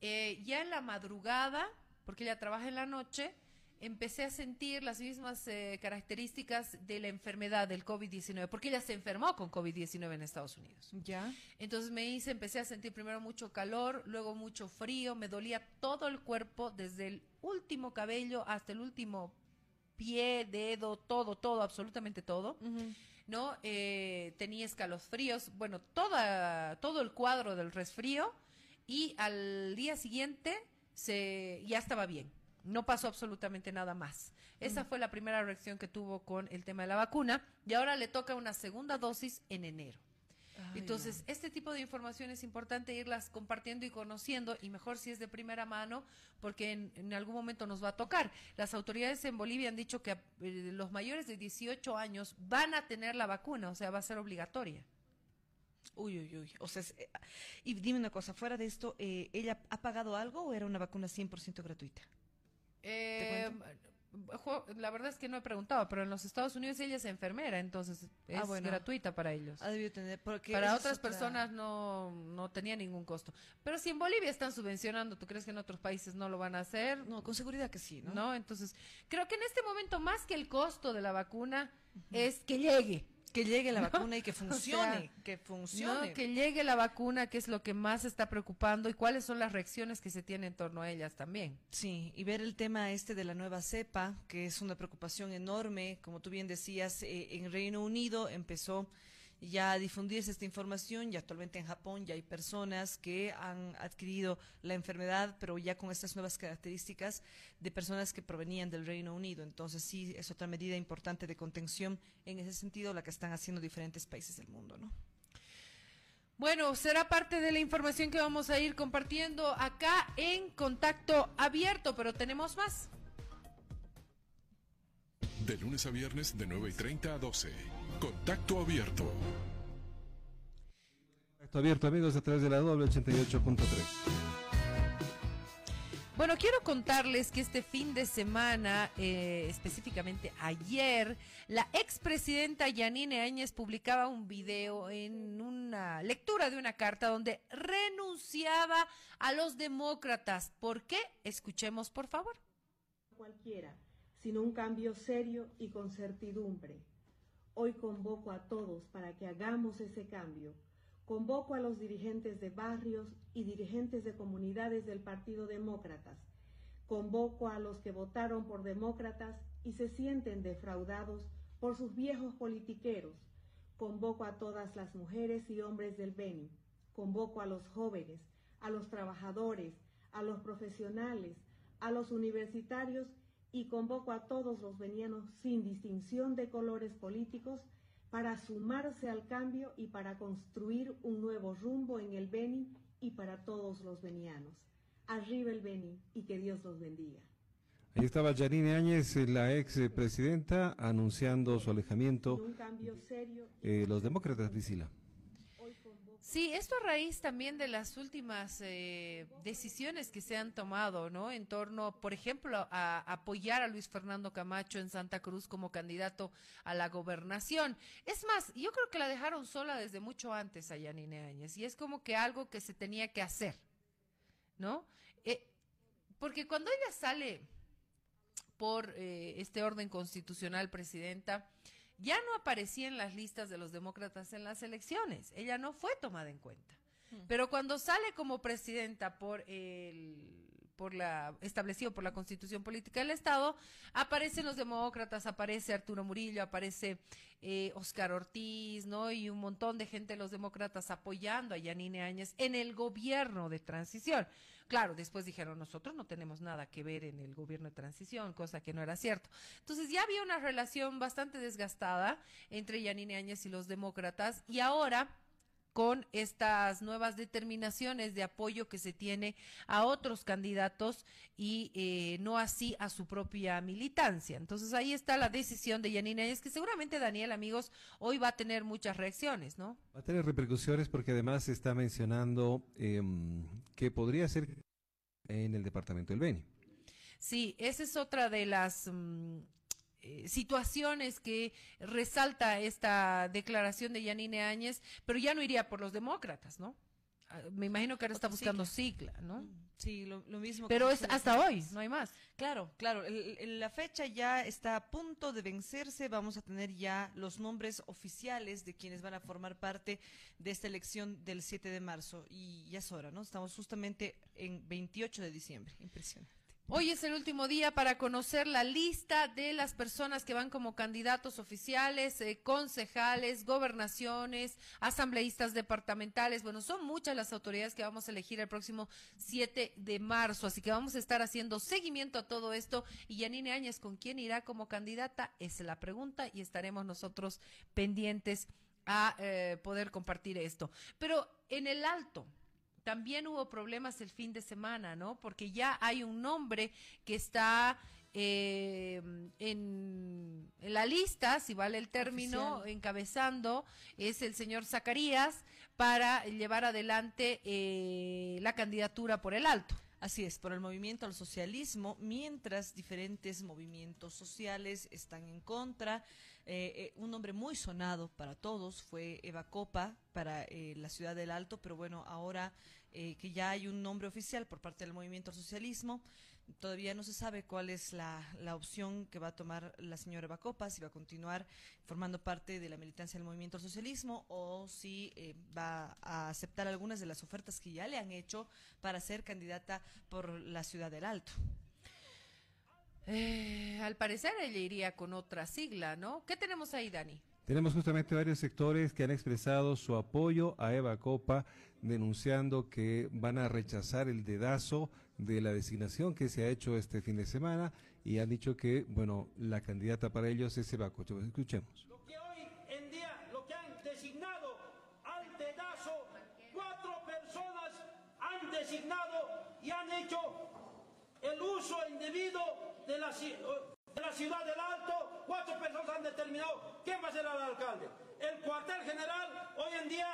Eh, ya en la madrugada, porque ella trabaja en la noche, empecé a sentir las mismas eh, características de la enfermedad del COVID-19, porque ella se enfermó con COVID-19 en Estados Unidos. Ya. Entonces me hice, empecé a sentir primero mucho calor, luego mucho frío, me dolía todo el cuerpo, desde el último cabello hasta el último pie, dedo, todo, todo, absolutamente todo. ¿No? Eh, tenía escalofríos, bueno, toda, todo el cuadro del resfrío y al día siguiente se, ya estaba bien no pasó absolutamente nada más. Esa fue la primera reacción que tuvo con el tema de la vacuna y ahora le toca una segunda dosis en enero. Entonces, este tipo de información es importante irlas compartiendo y conociendo, y mejor si es de primera mano, porque en, algún momento nos va a tocar. Las autoridades en Bolivia han dicho que eh, los mayores de 18 años van a tener la vacuna, o sea, va a ser obligatoria. Uy, uy, uy. O sea, eh, y dime una cosa, fuera de esto, eh, ¿ella ha pagado algo o era una vacuna 100% gratuita? Eh, la verdad es que no he preguntado, pero en los Estados Unidos ella es enfermera, entonces es ah, gratuita para ellos. para otras personas no, no tenía ningún costo. Pero si en Bolivia están subvencionando, ¿tú crees que en otros países no lo van a hacer? No, con seguridad que sí, ¿no? No, entonces creo que en este momento más que el costo de la vacuna es que llegue. Que llegue la vacuna y que funcione, que funcione. que llegue la vacuna, que es lo que más está preocupando y cuáles son las reacciones que se tienen en torno a ellas también. Sí, y ver el tema este de la nueva cepa, que es una preocupación enorme, como tú bien decías, eh, en Reino Unido empezó ya difundirse esta información y actualmente en Japón ya hay personas que han adquirido la enfermedad, pero ya con estas nuevas características de personas que provenían del Reino Unido. Entonces sí, es otra medida importante de contención en ese sentido la que están haciendo diferentes países del mundo, ¿no? Bueno, será parte de la información que vamos a ir compartiendo acá en contacto abierto, pero tenemos más. De lunes a viernes de 9 y 30 a 12. Contacto abierto. Contacto abierto, amigos, a través de la doble 88.3. Bueno, quiero contarles que este fin de semana, eh, específicamente ayer, la expresidenta Yanine Áñez publicaba un video en una lectura de una carta donde renunciaba a los demócratas. ¿Por qué? Escuchemos, por favor. Cualquiera, sino un cambio serio y con certidumbre Hoy convoco a todos para que hagamos ese cambio. Convoco a los dirigentes de barrios y dirigentes de comunidades del Partido Demócratas. Convoco a los que votaron por demócratas y se sienten defraudados por sus viejos politiqueros. Convoco a todas las mujeres y hombres del Beni. Convoco a los jóvenes, a los trabajadores, a los profesionales, a los universitarios y convoco a todos los venianos sin distinción de colores políticos para sumarse al cambio y para construir un nuevo rumbo en el Beni y para todos los venianos. Arriba el Beni y que Dios los bendiga. Ahí estaba Janine Áñez, la ex presidenta, anunciando su alejamiento. Un cambio serio. Eh, los demócratas, Priscila. Sí, esto a raíz también de las últimas eh, decisiones que se han tomado, ¿no? En torno, por ejemplo, a, apoyar a Luis Fernando Camacho en Santa Cruz como candidato a la gobernación. Es más, yo creo que la dejaron sola desde mucho antes a Yanine Áñez y es como que algo que se tenía que hacer, ¿no? Eh, porque cuando ella sale por eh, este orden constitucional, presidenta, ya no aparecía en las listas de los demócratas en las elecciones. Ella no fue tomada en cuenta. Hmm. Pero cuando sale como presidenta por el por la establecido por la Constitución Política del Estado, aparecen los demócratas, aparece Arturo Murillo, aparece eh, Oscar Ortiz, ¿no? Y un montón de gente de los demócratas apoyando a Yanine Áñez en el gobierno de transición. Claro, después dijeron, nosotros no tenemos nada que ver en el gobierno de transición, cosa que no era cierto. Entonces ya había una relación bastante desgastada entre Yanine Áñez y los demócratas y ahora con estas nuevas determinaciones de apoyo que se tiene a otros candidatos y eh, no así a su propia militancia. Entonces ahí está la decisión de Yanina es que seguramente Daniel, amigos, hoy va a tener muchas reacciones, ¿no? Va a tener repercusiones porque además se está mencionando em, que podría ser en el departamento del Beni. Sí, esa es otra de las... Mm, eh, situaciones que resalta esta declaración de Yanine Áñez, pero ya no iría por los demócratas, ¿no? Ah, me imagino que ahora está buscando sigla, ¿no? Mm, sí, lo, mismo. Pero es hasta hoy, no hay más. Claro, claro. la fecha ya está a punto de vencerse. Vamos a tener ya los nombres oficiales de quienes van a formar parte de esta elección del 7 de marzo. Y ya es hora, ¿no? Estamos justamente en 28 de diciembre. Impresionante. Hoy es el último día para conocer la lista de las personas que van como candidatos oficiales, eh, concejales, gobernaciones, asambleístas departamentales. Bueno, son muchas las autoridades que vamos a elegir el próximo 7 de marzo, así que vamos a estar haciendo seguimiento a todo esto. Y Yanine Áñez, ¿con quién irá como candidata? Es la pregunta y estaremos nosotros pendientes a eh, poder compartir esto. Pero en el alto, también hubo problemas el fin de semana, ¿no? Porque ya hay un nombre que está eh, en, la lista, si vale el término, encabezando, es el señor Zacarías para llevar adelante eh, la candidatura por el alto. Así es, por el movimiento al socialismo, mientras diferentes movimientos sociales están en contra. Eh, un nombre muy sonado para todos fue Eva Copa para la ciudad del Alto, pero bueno, ahora que ya hay un nombre oficial por parte del movimiento al socialismo, Todavía no se sabe cuál es la, opción que va a tomar la señora Bacopa, si va a continuar formando parte de la militancia del movimiento al socialismo o si eh, va a aceptar algunas de las ofertas que ya le han hecho para ser candidata por la ciudad del Alto. Eh, al parecer ella iría con otra sigla, ¿no? ¿Qué tenemos ahí, Dani? Tenemos justamente varios sectores que han expresado su apoyo a Eva Copa, denunciando que van a rechazar el dedazo de la designación que se ha hecho este fin de semana y han dicho que, bueno, la candidata para ellos es Eva Copa. Escuchemos. Lo que hoy en día, lo que han designado al dedazo, cuatro personas han designado y han hecho el uso indebido de la ciudad del Alto, cuatro personas han determinado quién va a ser el alcalde. El cuartel general, hoy en día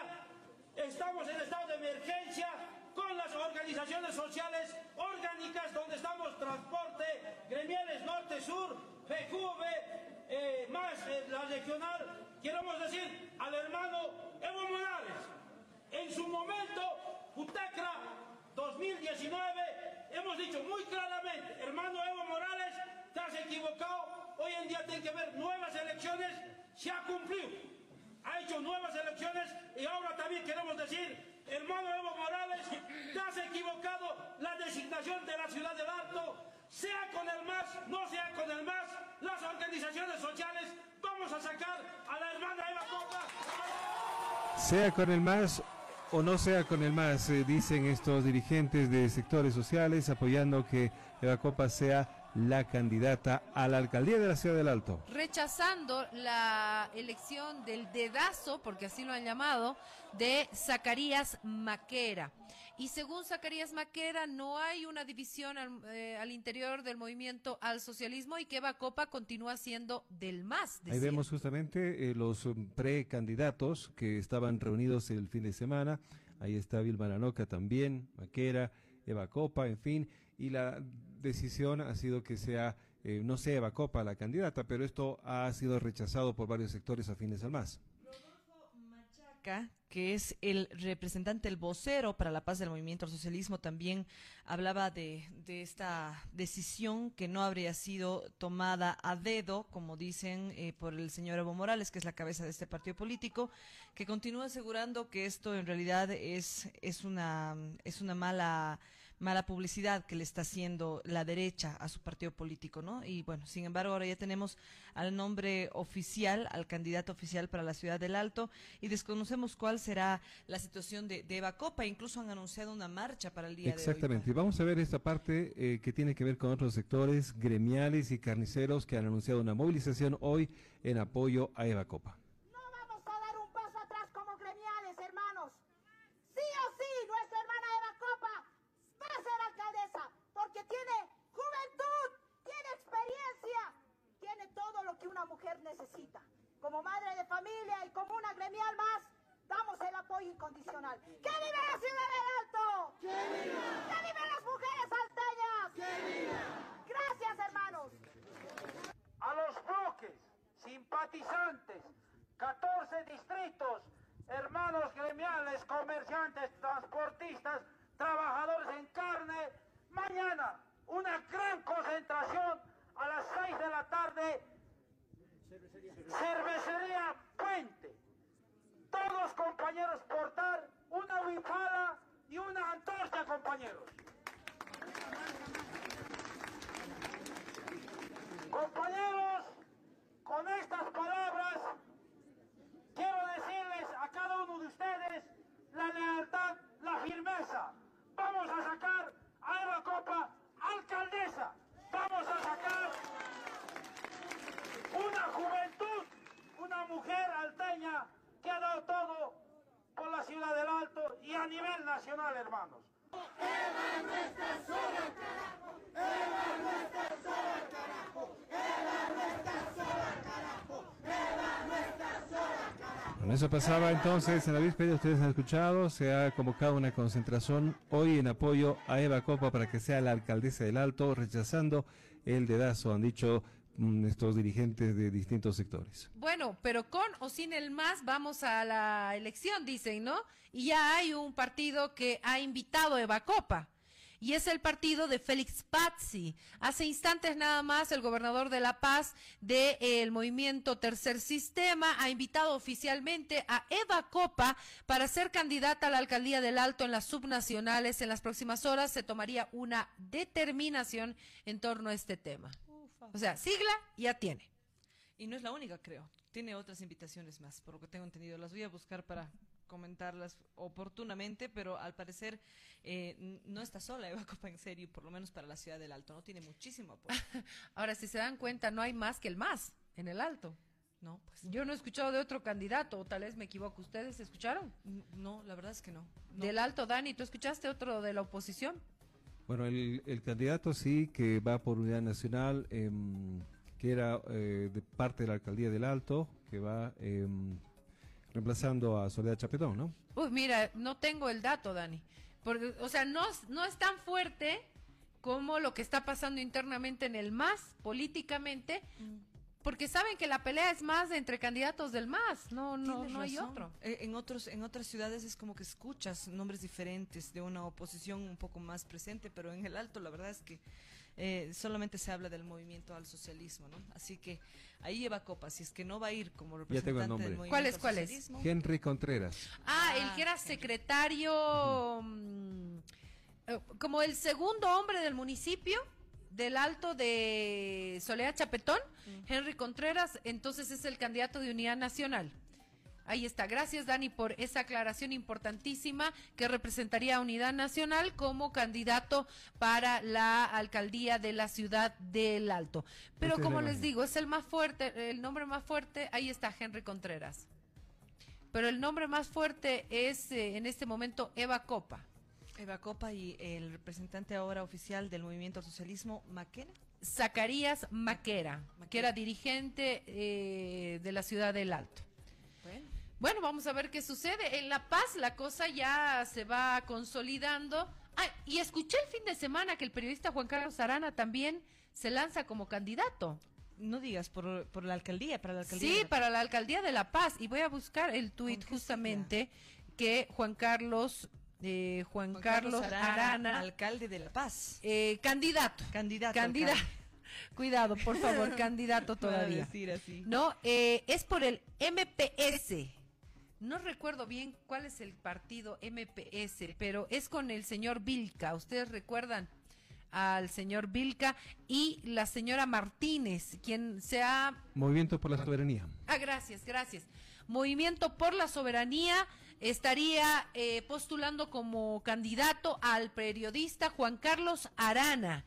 estamos en estado de emergencia con las organizaciones sociales orgánicas donde estamos transporte, gremiales norte-sur, FECUV, eh, más eh, la regional, queremos decir al hermano Evo Morales. En su momento, Jutecra 2019, hemos dicho muy claramente, hermano Evo Morales, te has equivocado, hoy en día tiene que haber nuevas elecciones, se ha cumplido, ha hecho nuevas elecciones y ahora también queremos decir, hermano Evo Morales, te has equivocado. La designación de la ciudad del Alto, sea con el MAS, no sea con el MAS, las organizaciones sociales, vamos a sacar a la hermana Eva Copa. Sea con el MAS o no sea con el MAS, eh, dicen estos dirigentes de sectores sociales apoyando que Eva Copa sea la candidata a la alcaldía de la Ciudad del Alto. Rechazando la elección del dedazo, porque así lo han llamado, de Zacarías Maquera. Y según Zacarías Maquera, no hay una división al, eh, interior del movimiento al socialismo y que Bacopa continúa siendo del MAS. Ahí vemos justamente eh, los precandidatos que estaban reunidos el fin de semana. Ahí está Vilma Lanoca también, Maquera, Eva Copa, en fin y la decisión ha sido que sea, eh, no sea Eva Copa la candidata, pero esto ha sido rechazado por varios sectores afines al MAS que es el representante, el vocero para la paz del movimiento al socialismo, también hablaba de, esta decisión que no habría sido tomada a dedo, como dicen, eh, por el señor Evo Morales, que es la cabeza de este partido político, que continúa asegurando que esto en realidad es, es, una, es una mala mala publicidad que le está haciendo la derecha a su partido político, ¿no? Y bueno, sin embargo, ahora ya tenemos al nombre oficial, al candidato oficial para la ciudad del Alto y desconocemos cuál será la situación de, Eva Copa. Incluso han anunciado una marcha para el día de hoy. Exactamente. Y vamos a ver esta parte eh, que tiene que ver con otros sectores gremiales y carniceros que han anunciado una movilización hoy en apoyo a Eva Copa. que una mujer necesita. Como madre de familia y como una gremial más, damos el apoyo incondicional. ¡Que vive la ciudad del Alto! ¡Que viva! ¡Que viven las mujeres alteñas! ¡Que viva! Gracias, hermanos. A los bloques, simpatizantes, 14 distritos, hermanos gremiales, comerciantes, transportistas, trabajadores en carne, mañana una gran concentración a las 6 de la tarde Cervecería Puente. Todos compañeros portar una bifada y una antorcha, compañeros. Compañeros, con estas palabras quiero decirles a cada uno de ustedes la lealtad, la firmeza. Vamos a sacar a Eva Copa alcaldesa. Vamos a sacar una juventud, mujer alteña que ha dado todo por la ciudad del Alto y a nivel nacional, hermanos. Eva no está sola, carajo. Eva no está sola, carajo. Eva no está sola, carajo. Eva no está sola, carajo. Bueno, eso pasaba entonces en la víspera, ustedes han escuchado, se ha convocado una concentración hoy en apoyo a Eva Copa para que sea la alcaldesa del Alto, rechazando el dedazo, han dicho estos dirigentes de distintos sectores. Bueno, pero con o sin el más vamos a la elección, dicen, ¿no? Y ya hay un partido que ha invitado a Eva Copa. Y es el partido de Félix Pazzi. Hace instantes nada más el gobernador de La Paz del movimiento Tercer Sistema ha invitado oficialmente a Eva Copa para ser candidata a la alcaldía del Alto en las subnacionales. En las próximas horas se tomaría una determinación en torno a este tema. O sea, sigla ya tiene. Y no es la única, creo. Tiene otras invitaciones más, por lo que tengo entendido. Las voy a buscar para comentarlas oportunamente, pero al parecer eh, no está sola Eva Copa en serio, por lo menos para la ciudad del Alto, ¿no? Tiene muchísimo apoyo. Ahora, si se dan cuenta, no hay más que el más en el Alto. No, pues. Yo no he escuchado de otro candidato, o tal vez me equivoco. ¿Ustedes escucharon? No, la verdad es que no. No. Del Alto, Dani, ¿tú escuchaste otro de la oposición? Bueno, el, el candidato sí que va por Unidad Nacional, em, que era eh, de parte de la alcaldía del Alto, que va em, reemplazando a Soledad Chapetón, ¿no? Uy, mira, no tengo el dato, Dani. Porque, o sea, no, no es tan fuerte como lo que está pasando internamente en el MAS, políticamente, porque saben que la pelea es más entre candidatos del MAS, no, no, Tienes no hay razón. otro. Eh, en otros en otras ciudades es como que escuchas nombres diferentes de una oposición un poco más presente, pero en el Alto la verdad es que eh, solamente se habla del movimiento al socialismo, ¿no? Así que ahí lleva copa, si es que no va a ir como Ya tengo el representante del movimiento ¿Cuál es, al cuál es? Henry Contreras. Ah, el que era secretario, mm, eh, como el segundo hombre del municipio del Alto de Soledad Chapetón, Henry Contreras, entonces es el candidato de Unidad Nacional. Ahí está. Gracias, Dani, por esa aclaración importantísima que representaría a Unidad Nacional como candidato para la alcaldía de la ciudad del Alto. Pero como les digo, es el más fuerte, el nombre más fuerte, ahí está Henry Contreras. Pero el nombre más fuerte es eh, en este momento Eva Copa. Eva Copa y el representante ahora oficial del movimiento al socialismo, Maquena. Zacarías Maquera, que era dirigente eh, de la ciudad del Alto. Bueno. Bueno, vamos a ver qué sucede. En La Paz la cosa ya se va consolidando. Ah, y escuché el fin de semana que el periodista Juan Carlos Arana también se lanza como candidato. No digas, por, por la alcaldía, para la alcaldía. Sí, para la alcaldía de La Paz. Y voy a buscar el tuit justamente que Juan Carlos, eh, Juan, Juan Carlos, Arana, alcalde de La Paz. eh, candidato. Candidato. Candidato. Cuidado, por favor, candidato todavía. decir así. No, eh, es por el MPS. No recuerdo bien cuál es el partido MPS, pero es con el señor Vilca. ¿Ustedes recuerdan al señor Vilca y la señora Martínez, quien se ha Movimiento por la Soberanía. Ah, gracias, gracias. Movimiento por la Soberanía estaría eh, postulando como candidato al periodista Juan Carlos Arana.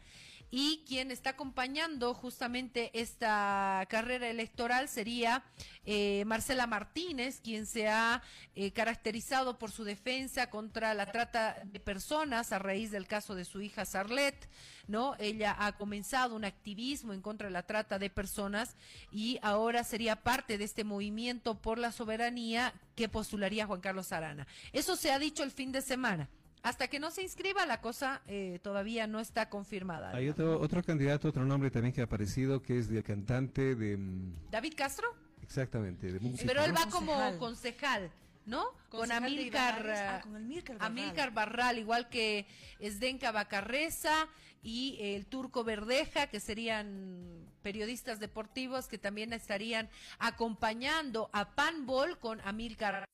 Y quien está acompañando justamente esta carrera electoral sería eh, Marcela Martínez, quien se ha eh, caracterizado por su defensa contra la trata de personas a raíz del caso de su hija Sarlet, ¿no? Ella ha comenzado un activismo en contra de la trata de personas y ahora sería parte de este movimiento por la soberanía que postularía Juan Carlos Arana. Eso se ha dicho el fin de semana. Hasta que no se inscriba, la cosa eh, todavía no está confirmada. Hay otro, otro candidato, otro nombre también que ha aparecido, que es del cantante de... mm, David Castro, Exactamente, de música. pero él va como concejal. ¿no? Con Concejal Amílcar, Ibarraes. Ah, eh, con Amílcar Barral. Amílcar Barral, igual que Esdenka Bacarreza y el Turco Verdeja, que serían periodistas deportivos que también estarían acompañando a Panbol con Amílcar.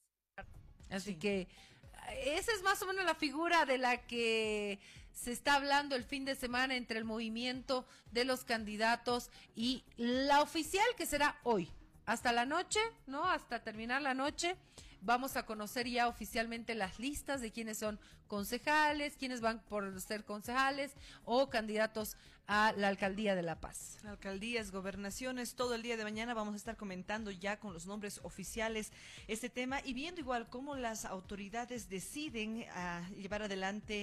Así que eh, esa es más o menos la figura de la que se está hablando el fin de semana entre el movimiento de los candidatos y la oficial que será hoy. Hasta la noche, ¿no? Hasta terminar la noche. Vamos a conocer ya oficialmente las listas de quienes son concejales, quienes van por ser concejales o candidatos a la alcaldía de La Paz. Alcaldías, gobernaciones, todo el día de mañana vamos a estar comentando ya con los nombres oficiales este tema y viendo igual cómo las autoridades deciden ah, llevar adelante